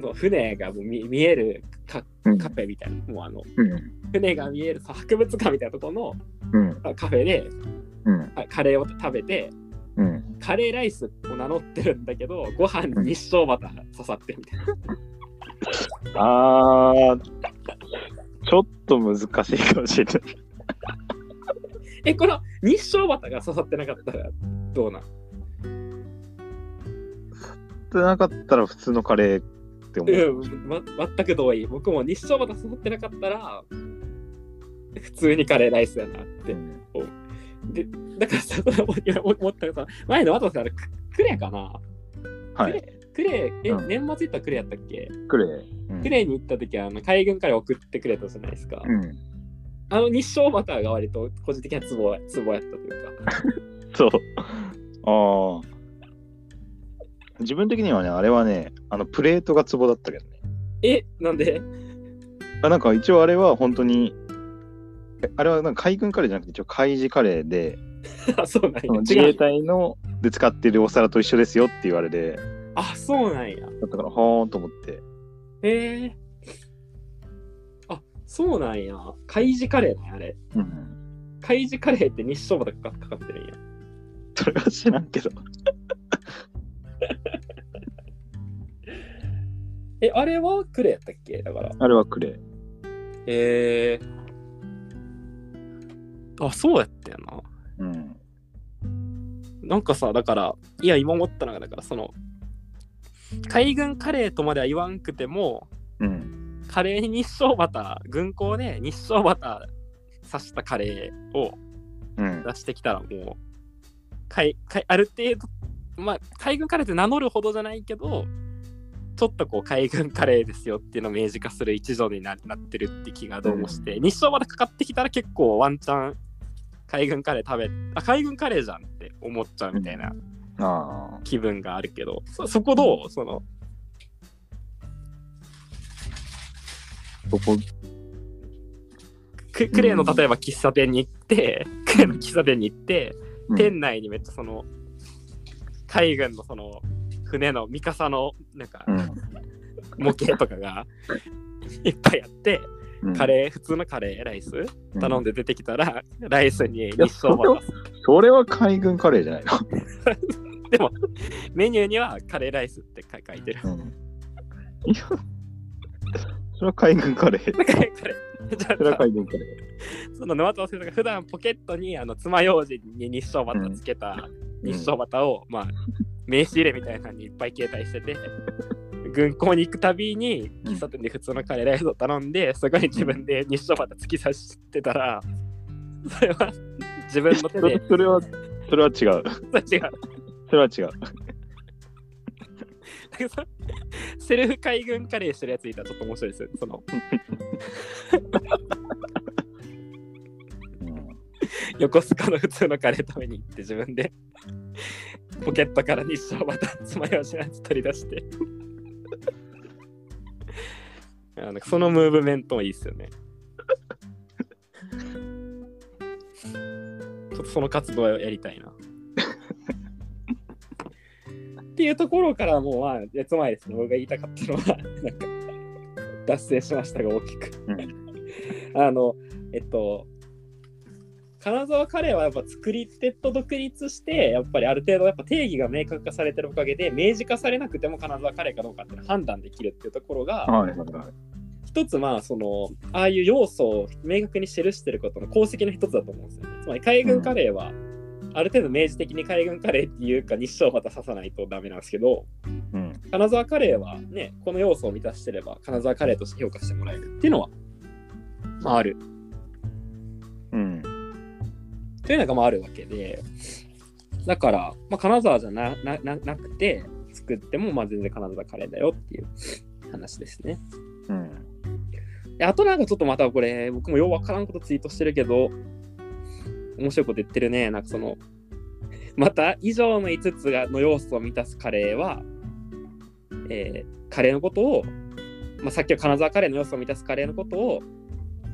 もう船がもう見見えるカうん。カフェみたいなもうあのうん。船が見えるさ博物館みたいなところのうん。あカフェでうん。あカレーを食べてうん。カレーライスを名乗ってるんだけどご飯に日照バターが刺さってるみたいなあー、ちょっと難しいかもしれない。えこの日照バターが刺さってなかったらどうなん？ってなかったら普通のカレーって思う。うん、ま、全く同意。僕も日照バター刺さってなかったら、普通にカレーライスやなって。で、だからさ、思ったのがさ、前の渡さん、ククレかな、はい。クレクレえ、うん年末行ったらクレやったっけ？クレー。うんクレに行った時はあの海軍から送ってくれたじゃないですか。うん。あの日照バターが割と個人的なツボツボやったというか。そう。ああ。自分的にはね、あれはね、あのプレートがツボだったけどね。え、なんで？あなんか一応あれは本当に、えあれはなんか海軍カレーじゃなくて一応海事カレーで、あ、そうなんや。その自衛。隊ので使ってるお皿と一緒ですよって言われて、あ、そうなんや。だったから、はーんと思って。へえ。あ、そうなんや。海事カレーなんや、あれ。うん。海事カレーって日照バターかかかってるんや。それは知らんけど。え、あれはクレやったっけ？だから。あれはクレー。えー、あ、そうやったよな。うん。なんかさ、だから、いや、今思ったのが、だから、その、海軍カレーとまでは言わんくても、うん。カレーに日照バター、軍港で日照バター刺したカレーをうん。出してきたら、もう、かいかいある程度、まあ、海軍カレーって名乗るほどじゃないけど、ちょっとこう海軍カレーですよっていうのを明示化する一助にななってるって気がどうもして、日照バターかかってきたら結構ワンチャン海軍カレー食べ、あ、海軍カレーじゃんって思っちゃうみたいな。気分があるけど、そそこどう？その、そこ、ククレーの例えば喫茶店に行って、クレーの喫茶店に行って、うん。店内にめっちゃその海軍のその船の三笠のなんかうん。模型とかが いっぱいあって、うんカレー普通のカレーライス？頼んで。で出てきたら、ライスに日や照バターそれは海軍カレーじゃないの？でもメニューにはカレーライスって書書いてる。うん。いや、それは海軍カレー。カレーカレーじゃあそれは海軍カレその沼田先生が普段ポケットにあの爪楊枝に日照バターつけたー。日照バターを、まあ名刺入れみたいなのにいっぱい携帯してて軍港に行くたびに喫茶店で普通のカレーライスを頼んでそこに自分で日照バター突き刺してたらそれは自分の手そでれそれは、それは違う。違う。それは違う。セルフ海軍カレーしてるやついたらちょっと面白いですよ。ねそのうん。横須賀の普通のカレー食べに行って自分でポケットから日照バター爪楊枝のやつ取り出してあなんかそのムーブメントもいいですよね。ちょっとその活動をやりたいな。っていうところからもうまあ別前ですね僕が言いたかったのはなんか脱線しましたが大きく、あのえっと金沢カレーはやっぱ作り手と独立してやっぱりある程度やっぱ定義が明確化されてるおかげで明示化されなくても金沢カレーかどうかって判断できるっていうところがはい。一つまあそのああいう要素を明確に記してることの功績の一つだと思うんですよね。つまり海軍カレーはある程度明示的に海軍カレーっていうか日照また刺さないとダメなんですけどうん。金沢カレーはねこの要素を満たしてれば金沢カレーとして評価してもらえるっていうのは、まあ、あるうん。というのがまああるわけで、だから、まあ、金沢じゃななななくて、作ってもまあ全然金沢カレーだよっていう話ですね。うん。であとなんかちょっとまたこれ、僕もようわからんことツイートしてるけど、面白いこと言ってるね。なんかその、また以上の5つがの要素を満たすカレーは、えーカレーのことを、まあ、さっきの金沢カレーの要素を満たすカレーのことを、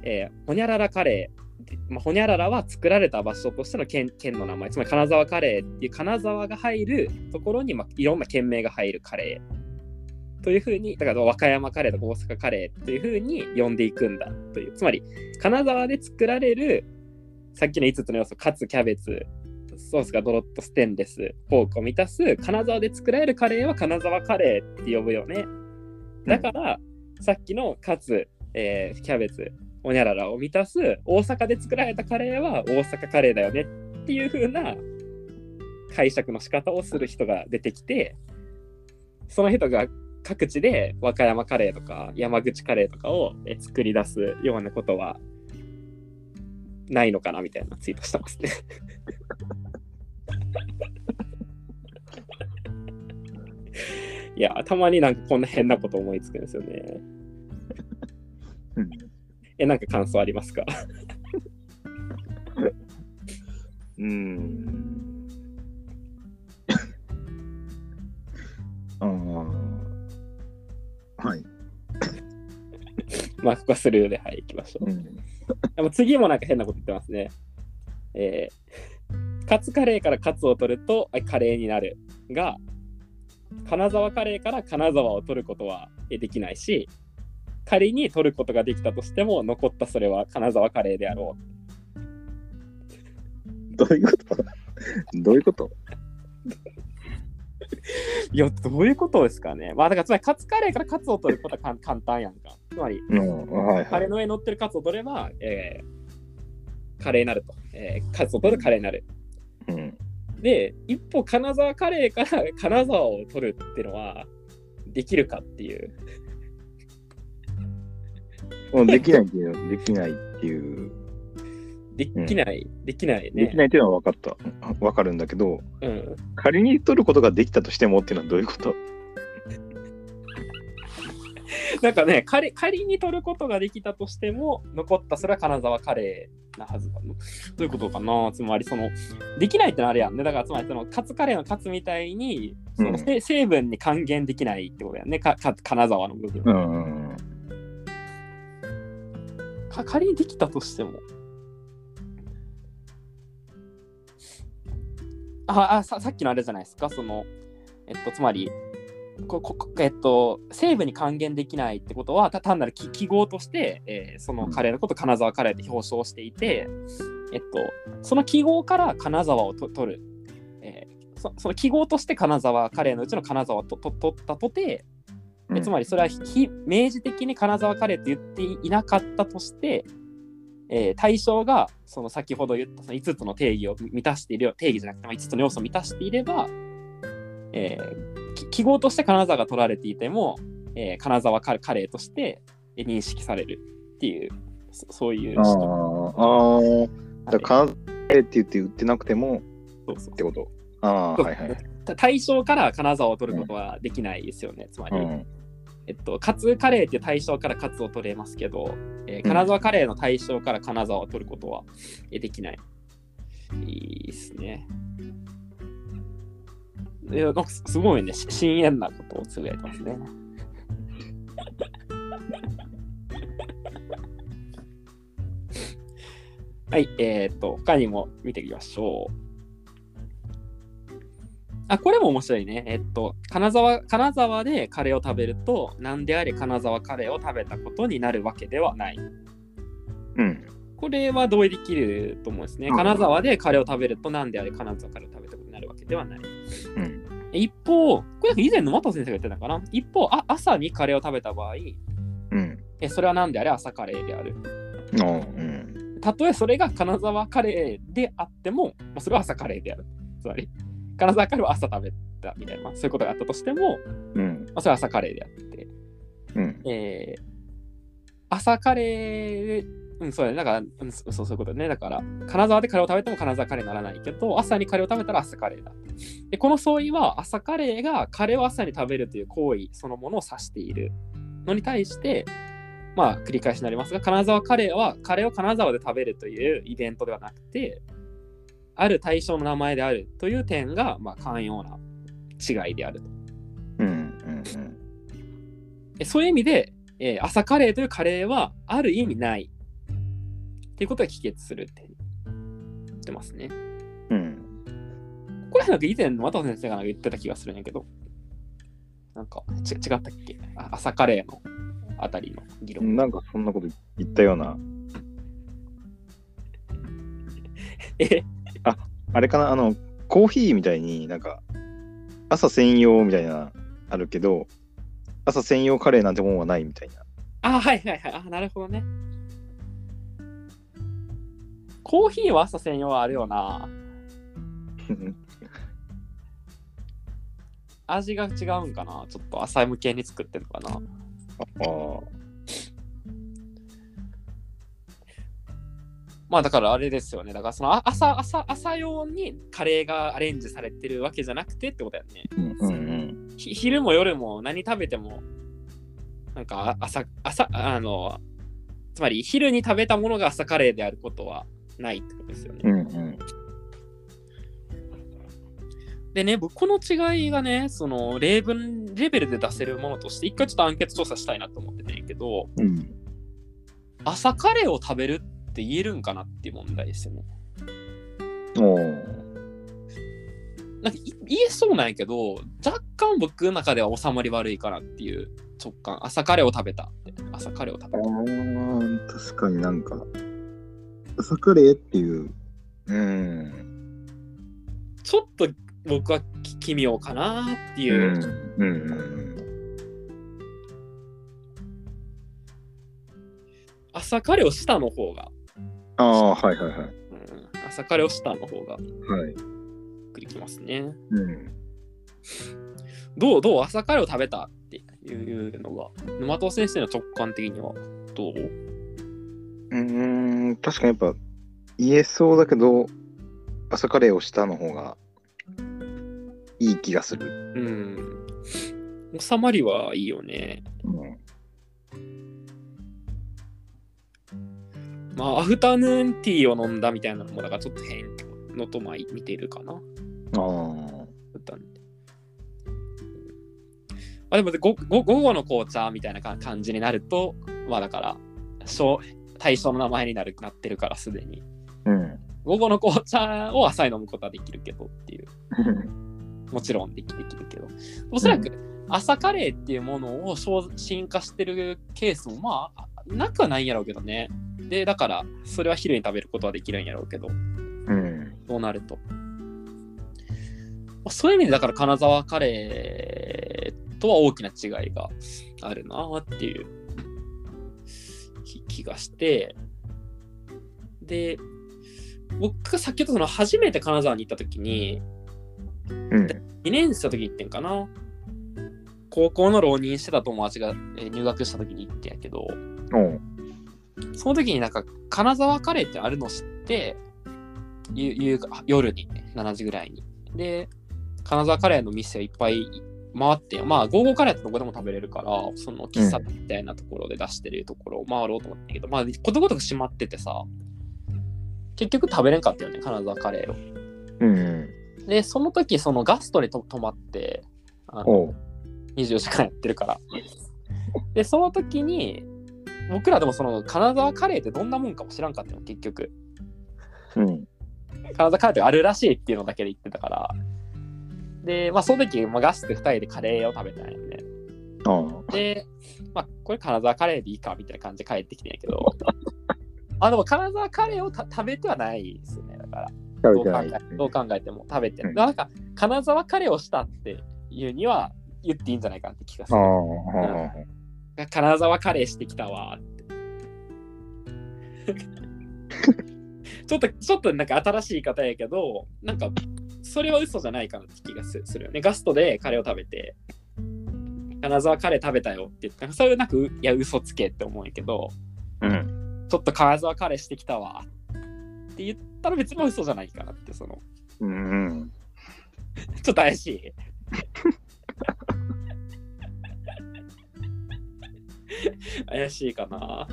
えーほにゃららカレー、でまあ、ほにゃららは作られた場所としての県県の名前、つまり金沢カレーっていう金沢が入るところに、まあ、いろんな県名が入るカレー。というふうに、だから和歌山カレーとか大阪カレーというふうに呼んでいくんだという、つまり金沢で作られるさっきの5つの要素、カツ、キャベツ、ソースがドロッとステンレス、ポークを満たす金沢で作られるカレーは金沢カレーって呼ぶよね。だから、さっきのカツ、えーキャベツ、おにゃららを満たす大阪で作られたカレーは大阪カレーだよねっていう風な解釈の仕方をする人が出てきて、その人が各地で和歌山カレーとか山口カレーとかを作り出すようなことはないのかなみたいなツイートしてますね。いや、たまになんかこんな変なこと思いつくんですよね。うんえ、なんか感想ありますか？うーん。ああ。はい。まあ、ここはスルーで、はい、行きましょう。うん。でも次もなんか変なこと言ってますね。えーカツカレーからカツを取るとあカレーになるが、金沢カレーから金沢を取ることはえできないし、仮に取ることができたとしても、残ったそれは金沢カレーであろどういうこと？どういうこと？いや、どういうことですかね。まあ、だから、つまり、カツカレーからカツを取ることは簡単やんか。つまり、うん、はいはい。カレーの上に乗ってるカツを取れば、えーカレーになると。えーカツを取るカレーになる。うん。で、一方、金沢カレーから金沢を取るっていうのは、できるかっていう。もうできないっていうの、できないっていう、できない、できないね。できないっていうのは分かった。分かるんだけど、うん。仮に取ることができたとしてもっていうのはどういうこと？なんかね仮、仮に取ることができたとしても、残ったそれは金沢カレーなはずだの。どういうことかな？つまり、その、できないってのはあれやんね。だから、つまり、その、カツカレーのカツみたいに、その、うんせ成分に還元できないってことやんね。かか金沢の部分。うん。か仮にできたとしても。ああささっきのあれじゃないですか、その、えっと、つまり、こここえっと、成分に還元できないってことは、た単なる記記号として、えーそのカレーのこと金沢カレーって表彰していて、えっと、その記号から金沢をと取る、えーそその記号として金沢カレーのうちの金沢をとと取ったとて、えつまりそれは非明示的に金沢カレーと言っていなかったとして、えー対象がその先ほど言ったその5つの定義を満たしている定義じゃなくてまあ5つの要素を満たしていれば、えーき記号として金沢が取られていても、えー金沢カカレーとしてえー認識されるっていうそそういうああ、ああ、だから、関西って言って売ってなくてもそうそうってこと？ああ、はいはい。た対象から金沢を取ることはできないですよね、つまり。うん。えっと、カツカレーっていう対象からカツを取れますけど、えー金沢カレーの対象から金沢を取ることはえーできない。いいですね。いやなんかすすごいね、し深遠なことをつぶやいてますね。はい、えーっと、他にも見ていきましょう。あ、これも面白いね。えっと、金沢、金沢でカレーを食べると、何であれ金沢カレーを食べたことになるわけではない。うん。これは同意できると思うんですね。うん金沢でカレーを食べると、何であれ金沢カレーを食べたことになるわけではない。うん。一方、これ以前の佐藤先生が言ってたかな。一方あ、朝にカレーを食べた場合、うん。えそれは何であれ？朝カレーである。うん。たとえそれが金沢カレーであっても、まあ、それは朝カレーである。つまり、金沢カレーは朝食べたみたいな、まあそういうことがあったとしても、うん。まあ、それは朝カレーであって、うん。えー朝カレー、うん、そうだね。だから、うん、そそうそういうことね。だから、金沢でカレーを食べても金沢カレーにならないけど、朝にカレーを食べたら朝カレーだ。で、この相違は、朝カレーがカレーを朝に食べるという行為そのものを指しているのに対して、まあ、繰り返しになりますが、金沢カレーはカレーを金沢で食べるというイベントではなくて、ある対象の名前であるという点が、まあ、寛容な違いであると。うん。うん。えそういう意味で、えー朝カレーというカレーはある意味ないっていうことが帰結するって言ってますね。うん。これなんか以前の又先生が言ってた気がするんやけど、なんかち違ったっけ？あ朝カレーのあたりの議論。なんかそんなこと言ったような。え？あれかな？あの、コーヒーみたいになんか、朝専用みたいな、あるけど、朝専用カレーなんてもんはないみたいな。あ、はいはいはい。あ、なるほどね。コーヒーは朝専用はあるよな。味が違うんかな？ちょっと朝向けに作ってるのかなああ。まあだからあれですよね。だからそのあ朝朝朝用にカレーがアレンジされてるわけじゃなくてってことだよね。うんうんうん。ひ昼も夜も何食べてもなんかあ朝朝あのつまり昼に食べたものが朝カレーであることはないってことですよね。うんうん。でね、僕この違いがね、その例文レベルで出せるものとして一回ちょっとアンケート調査したいなと思っててんけど、うん。朝カレーを食べるって言えるんかなっていう問題ですよね。おーなんかい言えそうなんやけど、若干僕の中では収まり悪いかなっていう直感。朝カレーを食べたって。朝カレーを食べた。確かになんか、朝カレーっていう、うん。ちょっと僕はき奇妙かなってういう、ん。うん。うん。朝カレーをしたの方が、ああ、はいはいはい。うん、朝カレーをしたの方がはい。くりきますね。うん。どうどう？朝カレーを食べたっていうのが、沼藤先生の直感的にはどう？うーん、確かにやっぱ言えそうだけど、朝カレーをしたの方がいい気がする。うん。収まりはいいよね。うん。まあ、アフタヌーンティーを飲んだみたいなのも、だからちょっと変のとまあ似てるかな。ああ。あでもごご午後の紅茶みたいなか感じになると、まあだから、小対象の名前になるなってるからすでに。うん。午後の紅茶を朝に飲むことはできるけどっていう。もちろんできできるけど。おそらく朝カレーっていうものを昇進化してるケースもまあなくはないんやろうけどね。で、だからそれは昼に食べることはできるんやろうけど、うん。そうなると。まあそういう意味でだから金沢カレーとは大きな違いがあるなっていう気気がして、で、僕がさっき言ったその初めて金沢に行った時に、うん。2年生の時に行ってんかな。高校の浪人してた友達がえー入学した時に行ってんやけど、その時になんか金沢カレーってあるの知って、夜に、7時ぐらいに。で、金沢カレーの店をいっぱい回って、まあ、ゴーゴーカレーってどこでも食べれるから、その喫茶店みたいなところで出してるところを回ろうと思ったけど、まあ、ことごとく閉まっててさ、結局食べれんかったよね、金沢カレーを。うん。で、その時、そのガストにと泊まって、あのおう。24時間やってるから。で、その時に、僕らでもその金沢カレーってどんなもんかも知らんかったよ、結局。うん。金沢カレーってあるらしいっていうのだけで言ってたから。で、まあその時、まあ、ガスで2人でカレーを食べたんよね。で、まあこれ金沢カレーでいいかみたいな感じで帰ってきてんやけど、あ、でも金沢カレーをた食べてはないですよね、だから。どう考。えどう考えても食べてる。うんなんか、金沢カレーをしたっていうには言っていいんじゃないかなって気がす。る。ああ金沢カレーしてきたわって。ちょっと、ちょっとなんか新しい方やけど、なんか、それは嘘じゃないかなって気がすするよね。ガストでカレーを食べて、金沢カレー食べたよって言って、そういうなんか、ういや、嘘つけって思うんやけど、うん。ちょっと金沢カレーしてきたわって言ったら別に嘘じゃないかなって、その、うん。ちょっと怪しい。怪しいかな。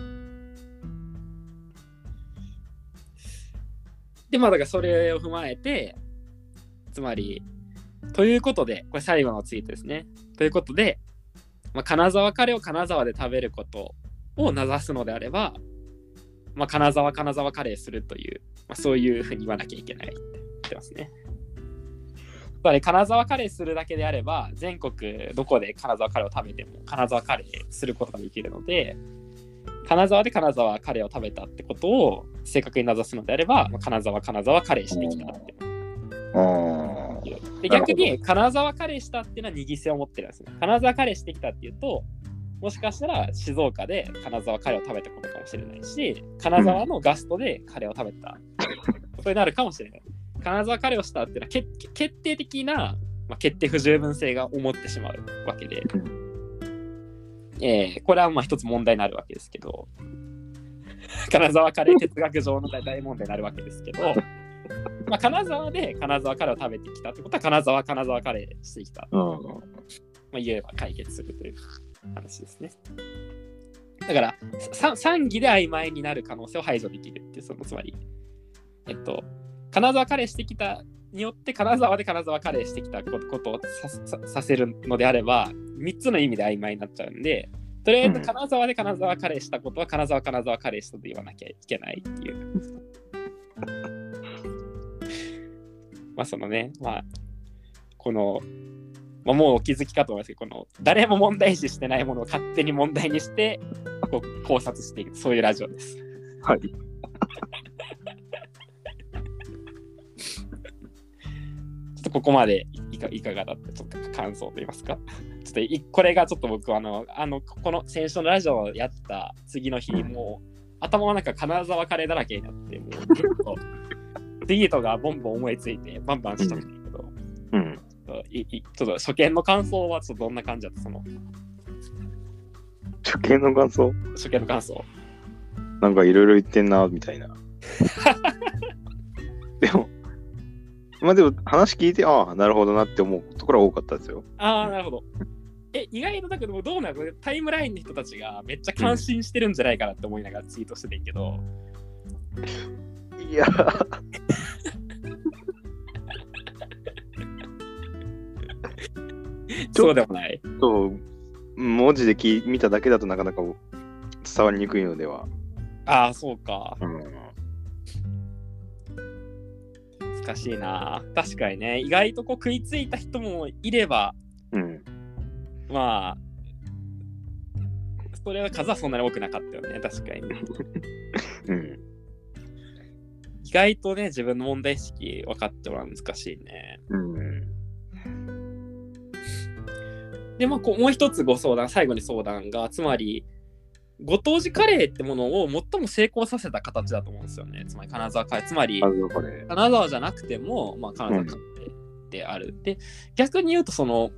で、まあだからそれを踏まえて、つまり、ということで、これ最後のツイートですね。ということで、まあ、金沢カレーを金沢で食べることを名指すのであれば、まあ、金沢金沢カレーするという、まあ、そういうふうに言わなきゃいけないって言ってますね。つまり金沢カレーするだけであれば全国どこで金沢カレーを食べても金沢カレーすることができるので金沢で金沢カレーを食べたってことを正確に名指すのであればまあ金沢金沢カレーしてきたって。で逆に金沢カレーしたっていうのは二義性を持ってるんですね。金沢カレーしてきたっていうともしかしたら静岡で金沢カレーを食べたことかもしれないし金沢のガストでカレーを食べた。ことになるかもしれない金沢カレーをしたっていうのは決決定的な、まあ、決定不十分性が思ってしまうわけで、えーこれはまあ一つ問題になるわけですけど。金沢カレー哲学上の大問題になるわけですけど、まあ、金沢で金沢カレーを食べてきたってことは金沢金沢カレーしてきた、うん。まあ、言えば解決するという話ですね。だからさ賛議で曖昧になる可能性を排除できるっていうそのつまりえっと金沢カレーしてきたによって金沢で金沢カレーしてきたことをさささせるのであれば3つの意味で曖昧になっちゃうんでとりあえずうん金沢で金沢カレーしたことは金沢金沢カレーしたと言わなきゃいけないっていう。まあそのね、まあこの、まあ、もうお気づきかと思いますけど、この誰も問題視してないものを勝手に問題にしてこう考察していく、そういうラジオです。はい。ここまでいかいかがだった？ちょっと感想と言いますか？ちょっといこれがちょっと僕はあの、あの、この先週のラジオをやった次の日にもう、頭の中金沢カレーだらけになって、もう結構、ディートがボンボン思いついて、バンバンしたんだけど、うん。いいちょっと初見の感想はちょっとどんな感じだった？その初見の感想？初見の感想。なんかいろいろ言ってんな、みたいな。でも、まあでも話聞いて、ああ、なるほどなって思うところは多かったですよ。ああ、なるほど。え、意外とだけど、どうなのタイムラインの人たちがめっちゃ感心してるんじゃないかなって思いながらツイートしててんけど、いや、そうでもない。そう、文字で聞い見ただけだとなかなか伝わりにくいのでは。ああ、そうか。うん。難しいな。確かにね、意外とこう食いついた人もいれば、うん。まあ、それは数はそんなに多くなかったよね、確かに。うん。意外とね、自分の問題意識分かってもらうの難しいね。うん。で、まあ、こうもう一つご相談、最後に相談が、つまり、ご当地カレーってものを最も成功させた形だと思うんですよね。つまり、金沢カレー。つまり。金沢じゃなくても、まあ、金沢カレーである。で、逆に言うと、その、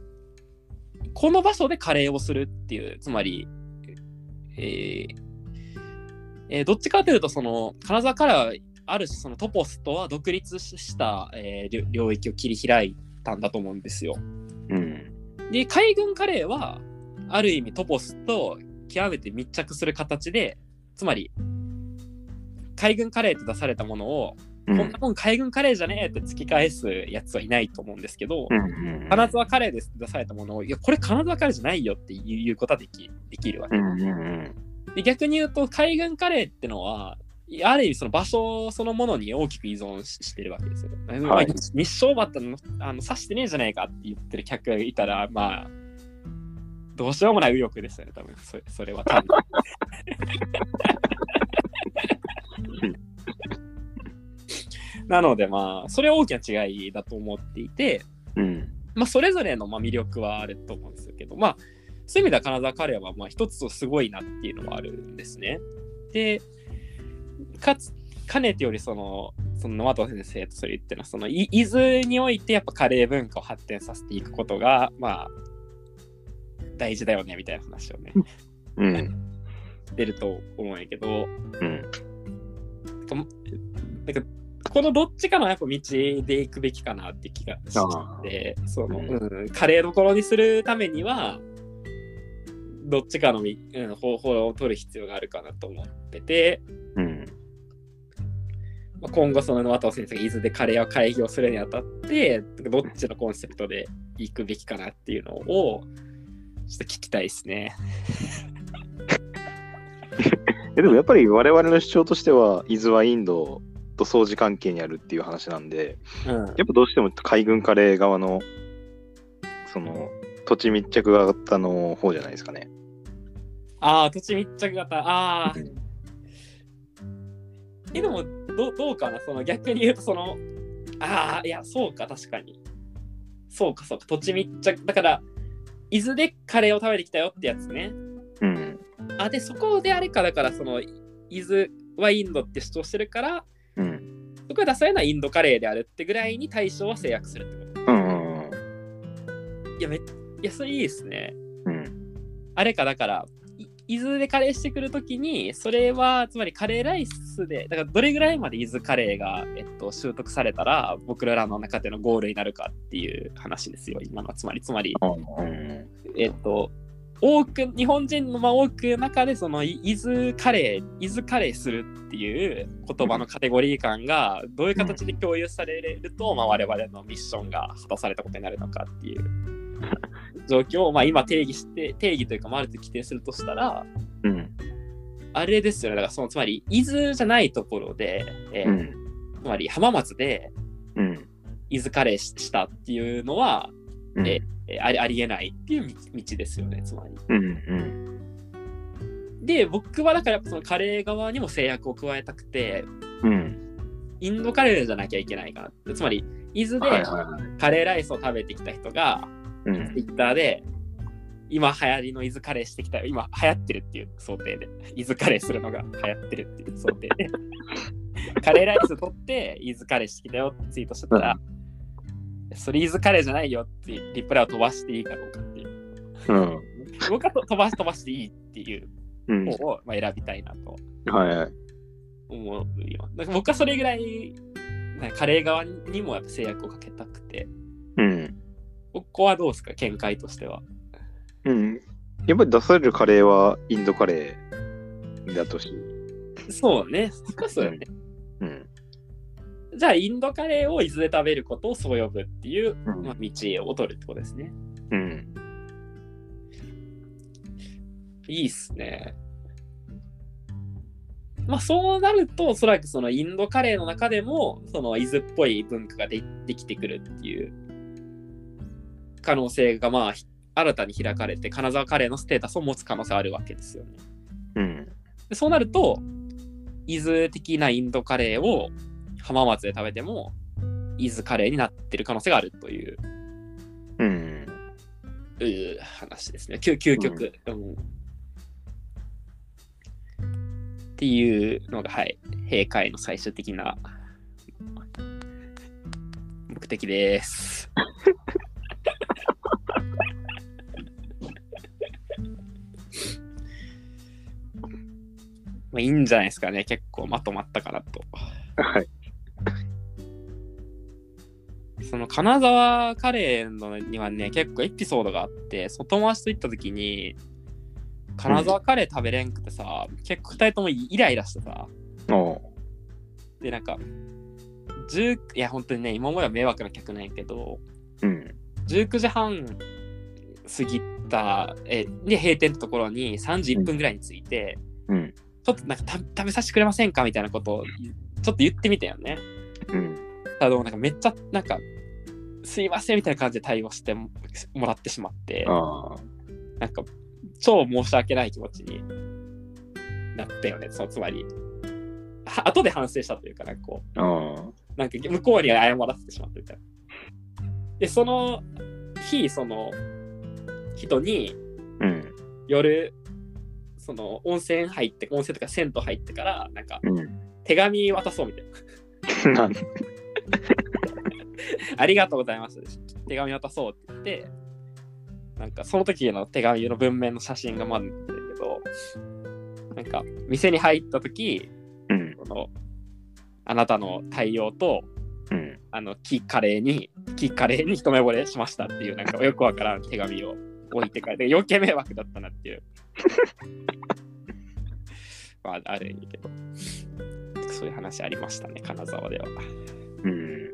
この場所でカレーをするっていう、つまり、えーえーどっちかというと、その、金沢カレーは、ある種、そのトポスとは独立した、えー領領域を切り開いたんだと思うんですよ。うん。で、海軍カレーは、ある意味トポスと極めて密着する形で、つまり、海軍カレーって出されたものを、うこんなもん海軍カレーじゃねえって突き返すやつはいないと思うんですけど、うん。金沢カレーですって出されたものを、いや、これ金沢カレーじゃないよっていうことはできできるわけ。うん。うん。で逆に言うと、海軍カレーってのは、ある意味その場所そのものに大きく依存ししてるわけですよ。まあ日照バッタのあの刺してねえじゃないかって言ってる客がいたら、まあ、どうしようもない右翼ですよね、多分それそれは多分。なのでまあ、それは大きな違いだと思っていて、うん。まあ、それぞれのまあ魅力はあると思うんですけど、まあ、そういう意味では金沢カレーはまあ一つとすごいなっていうのはあるんですね。で、かつ、かねてよりその、その野又先生とそれ言ってるのは、そのい伊豆においてやっぱカレー文化を発展させていくことが、まあ、大事だよねみたいな話をね、うん。出ると思うんやけど、うん。となんかこのどっちかのやっぱ道で行くべきかなって気がしてその、うんうん、カレーどころにするためにはどっちかのみ、うん、方法を取る必要があるかなと思ってて、うん。まあ、今後その野藤先生が伊豆でカレーを開業するにあたってどっちのコンセプトで行くべきかなっていうのをちょっと聞きたいですね。えでもやっぱり我々の主張としては、伊豆はインドと相似関係にあるっていう話なんで、うんやっぱどうしても海軍カレー側の、その、土地密着型の方じゃないですかね。ああ、土地密着型。ああうん。え、でもど、どうかな？その逆に言うと、その、ああ、いや、そうか、確かに。そうか、そうか、土地密着。だから、伊豆でカレーを食べてきたよってやつね。うん。あ、で、そこであれか、だから、その、伊豆はインドって主張してるから、うん。そこで出されるのはインドカレーであるってぐらいに対象は制約するってこうん。うん。と。いや、めいや、それいいですね。うん。あれか、だから、い伊豆でカレーしてくるときに、それは、つまりカレーライスで、だからどれぐらいまで伊豆カレーが、えっと、習得されたら、僕らの中でのゴールになるかっていう話ですよ、今のは。つまり、つまり、うん。えっと、多く、日本人のまあ多くの中で、その、い伊豆カレー、伊豆カレーするっていう言葉のカテゴリー感が、どういう形で共有されると、まあ、我々のミッションが果たされたことになるのかっていう 状況を、まあ、今定義して、定義というか、まあある程度規定するとしたら、うん。あれですよね。だからそのつまり伊豆じゃないところで、えーうん。つまり浜松でうん。伊豆カレーししたっていうのは、うん。ええーありありえないっていう道道ですよね、つまり。うん。うん。で、僕はだからやっぱそのカレー側にも制約を加えたくて、うん。インドカレーじゃなきゃいけないかな。つまり、伊豆で。カレーライスを食べてきた人が、ッターで、今流行りの伊豆カレーしてきたよ。今流行ってるっていう想定で、伊豆カレーするのが流行ってるっていう想定で、カレーライス取って伊豆カレーしてきたよってツイートしてたら、それ伊豆カレーじゃないよってリプライを飛ばしていいかどうかっていう。うん。僕はと飛ばし飛ばしていいっていううん。方を、まあ、選びたいなとはいはい。思うよ。なんか僕はそれぐらい、カレー側にもやっぱ制約をかけたくて、うん。ここはどうですか？見解としては。うん。やっぱり出されるカレーはインドカレーだとし。そうね。そうよね。うん。じゃあ、インドカレーを伊豆で食べることをそう呼ぶっていう、うんまあ、道を取るってことですね。うん。いいっすね。まあそうなると、おそらくそのインドカレーの中でも、その伊豆っぽい文化がでできてくるっていう可能性がまあひ新たに開かれて、金沢カレーのステータスを持つ可能性あるわけですよね。うん。でそうなると、伊豆的なインドカレーを浜松で食べても、伊豆カレーになってる可能性があるといううん。うー話ですね。究究極、うんっていうのが、はい、閉会の最終的な目的です。まあいいんじゃないですかね。結構まとまったかなと。はい。その金沢カレーのにはね、結構エピソードがあって、外回しと行った時に、金沢カレー食べれんくてさ、結構二人ともイライラしてさ、おで、なんか、10いや、本当にね、今までは迷惑な客なんやけど、うん。19時半過ぎた、え、で、閉店のところに3時1分ぐらいに着いて、うん。ちょっとなんかた食べさせてくれませんか？みたいなことをちょっと言ってみたよね。うん。ただ、なんかめっちゃ、なんか、すいませんみたいな感じで対応してももらってしまって。なんか、超申し訳ない気持ちになったよね。そのつまり、は後で反省したというか、なんかこう、あなんか向こうに謝らせてしまったみたいな。で、その日、その人にあ。うん。夜、その温泉入って、温泉とか銭湯入ってから、なんかうん。手紙渡そうみたいな。ありがとうございます。手紙渡そうって言って、なんかその時の手紙の文面の写真がまだ出てるけど、なんか店に入った時、うん。このあなたの対応と、うん。あの、キカレーに、キカレーに一目惚れしましたっていう、なんかよくわからん手紙を置いて帰って、余計迷惑だったなっていう。まあ、あるんやけど。そういう話ありましたね、金沢では。うん。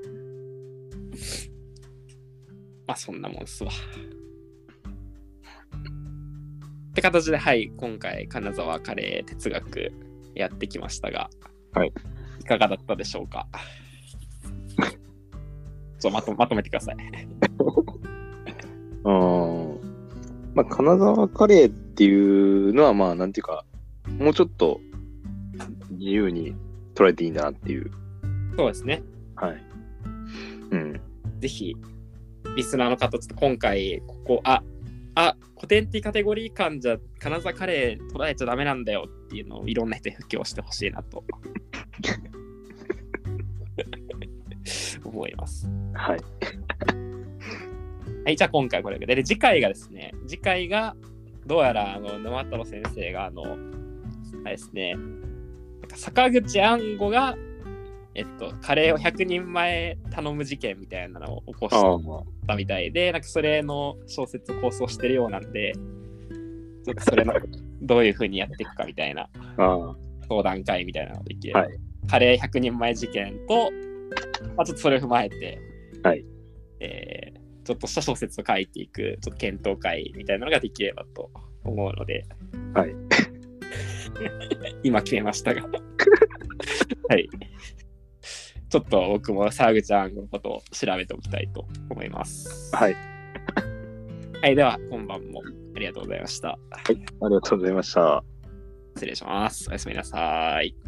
まあ、そんなもんっすわ。って形で、はい、今回、金沢カレー哲学やってきましたが、はい。いかがだったでしょうか？そうまとまとめてください。あーまあ、金沢カレーっていうのは、まあ、なんていうか、もうちょっと自由に捉えていいんだなっていう。そうですね。はい。うん。ぜひ、リスナーの方、ちょっと今回、ここ、あ、あ、古典的カテゴリー感じゃ、金沢カレー捉えちゃダメなんだよっていうのをいろんな人に布教してほしいなと 思います。はい。はい、じゃあ今回これで。で、次回がですね、次回が、どうやら、あの、沼太郎先生が、あの、あれですね、なんか坂口安吾が、えっと、カレーを100人前頼む事件みたいなのを起こしあたみたいで、なんかそれの小説を構想してるようなんで、ちょっとそれのどういうふうにやっていくかみたいな相談会みたいなのができる。はいカレー100人前事件と、まあ、ちょっとそれを踏まえて、はいえーちょっとした小説を書いていく、ちょっと検討会みたいなのができればと思うので、はい。今決めましたが。はい。ちょっと僕も沢口あんのことを調べておきたいと思います。はい。はい、では今晩もありがとうございました。ありがとうございました。失礼します。おやすみなさい。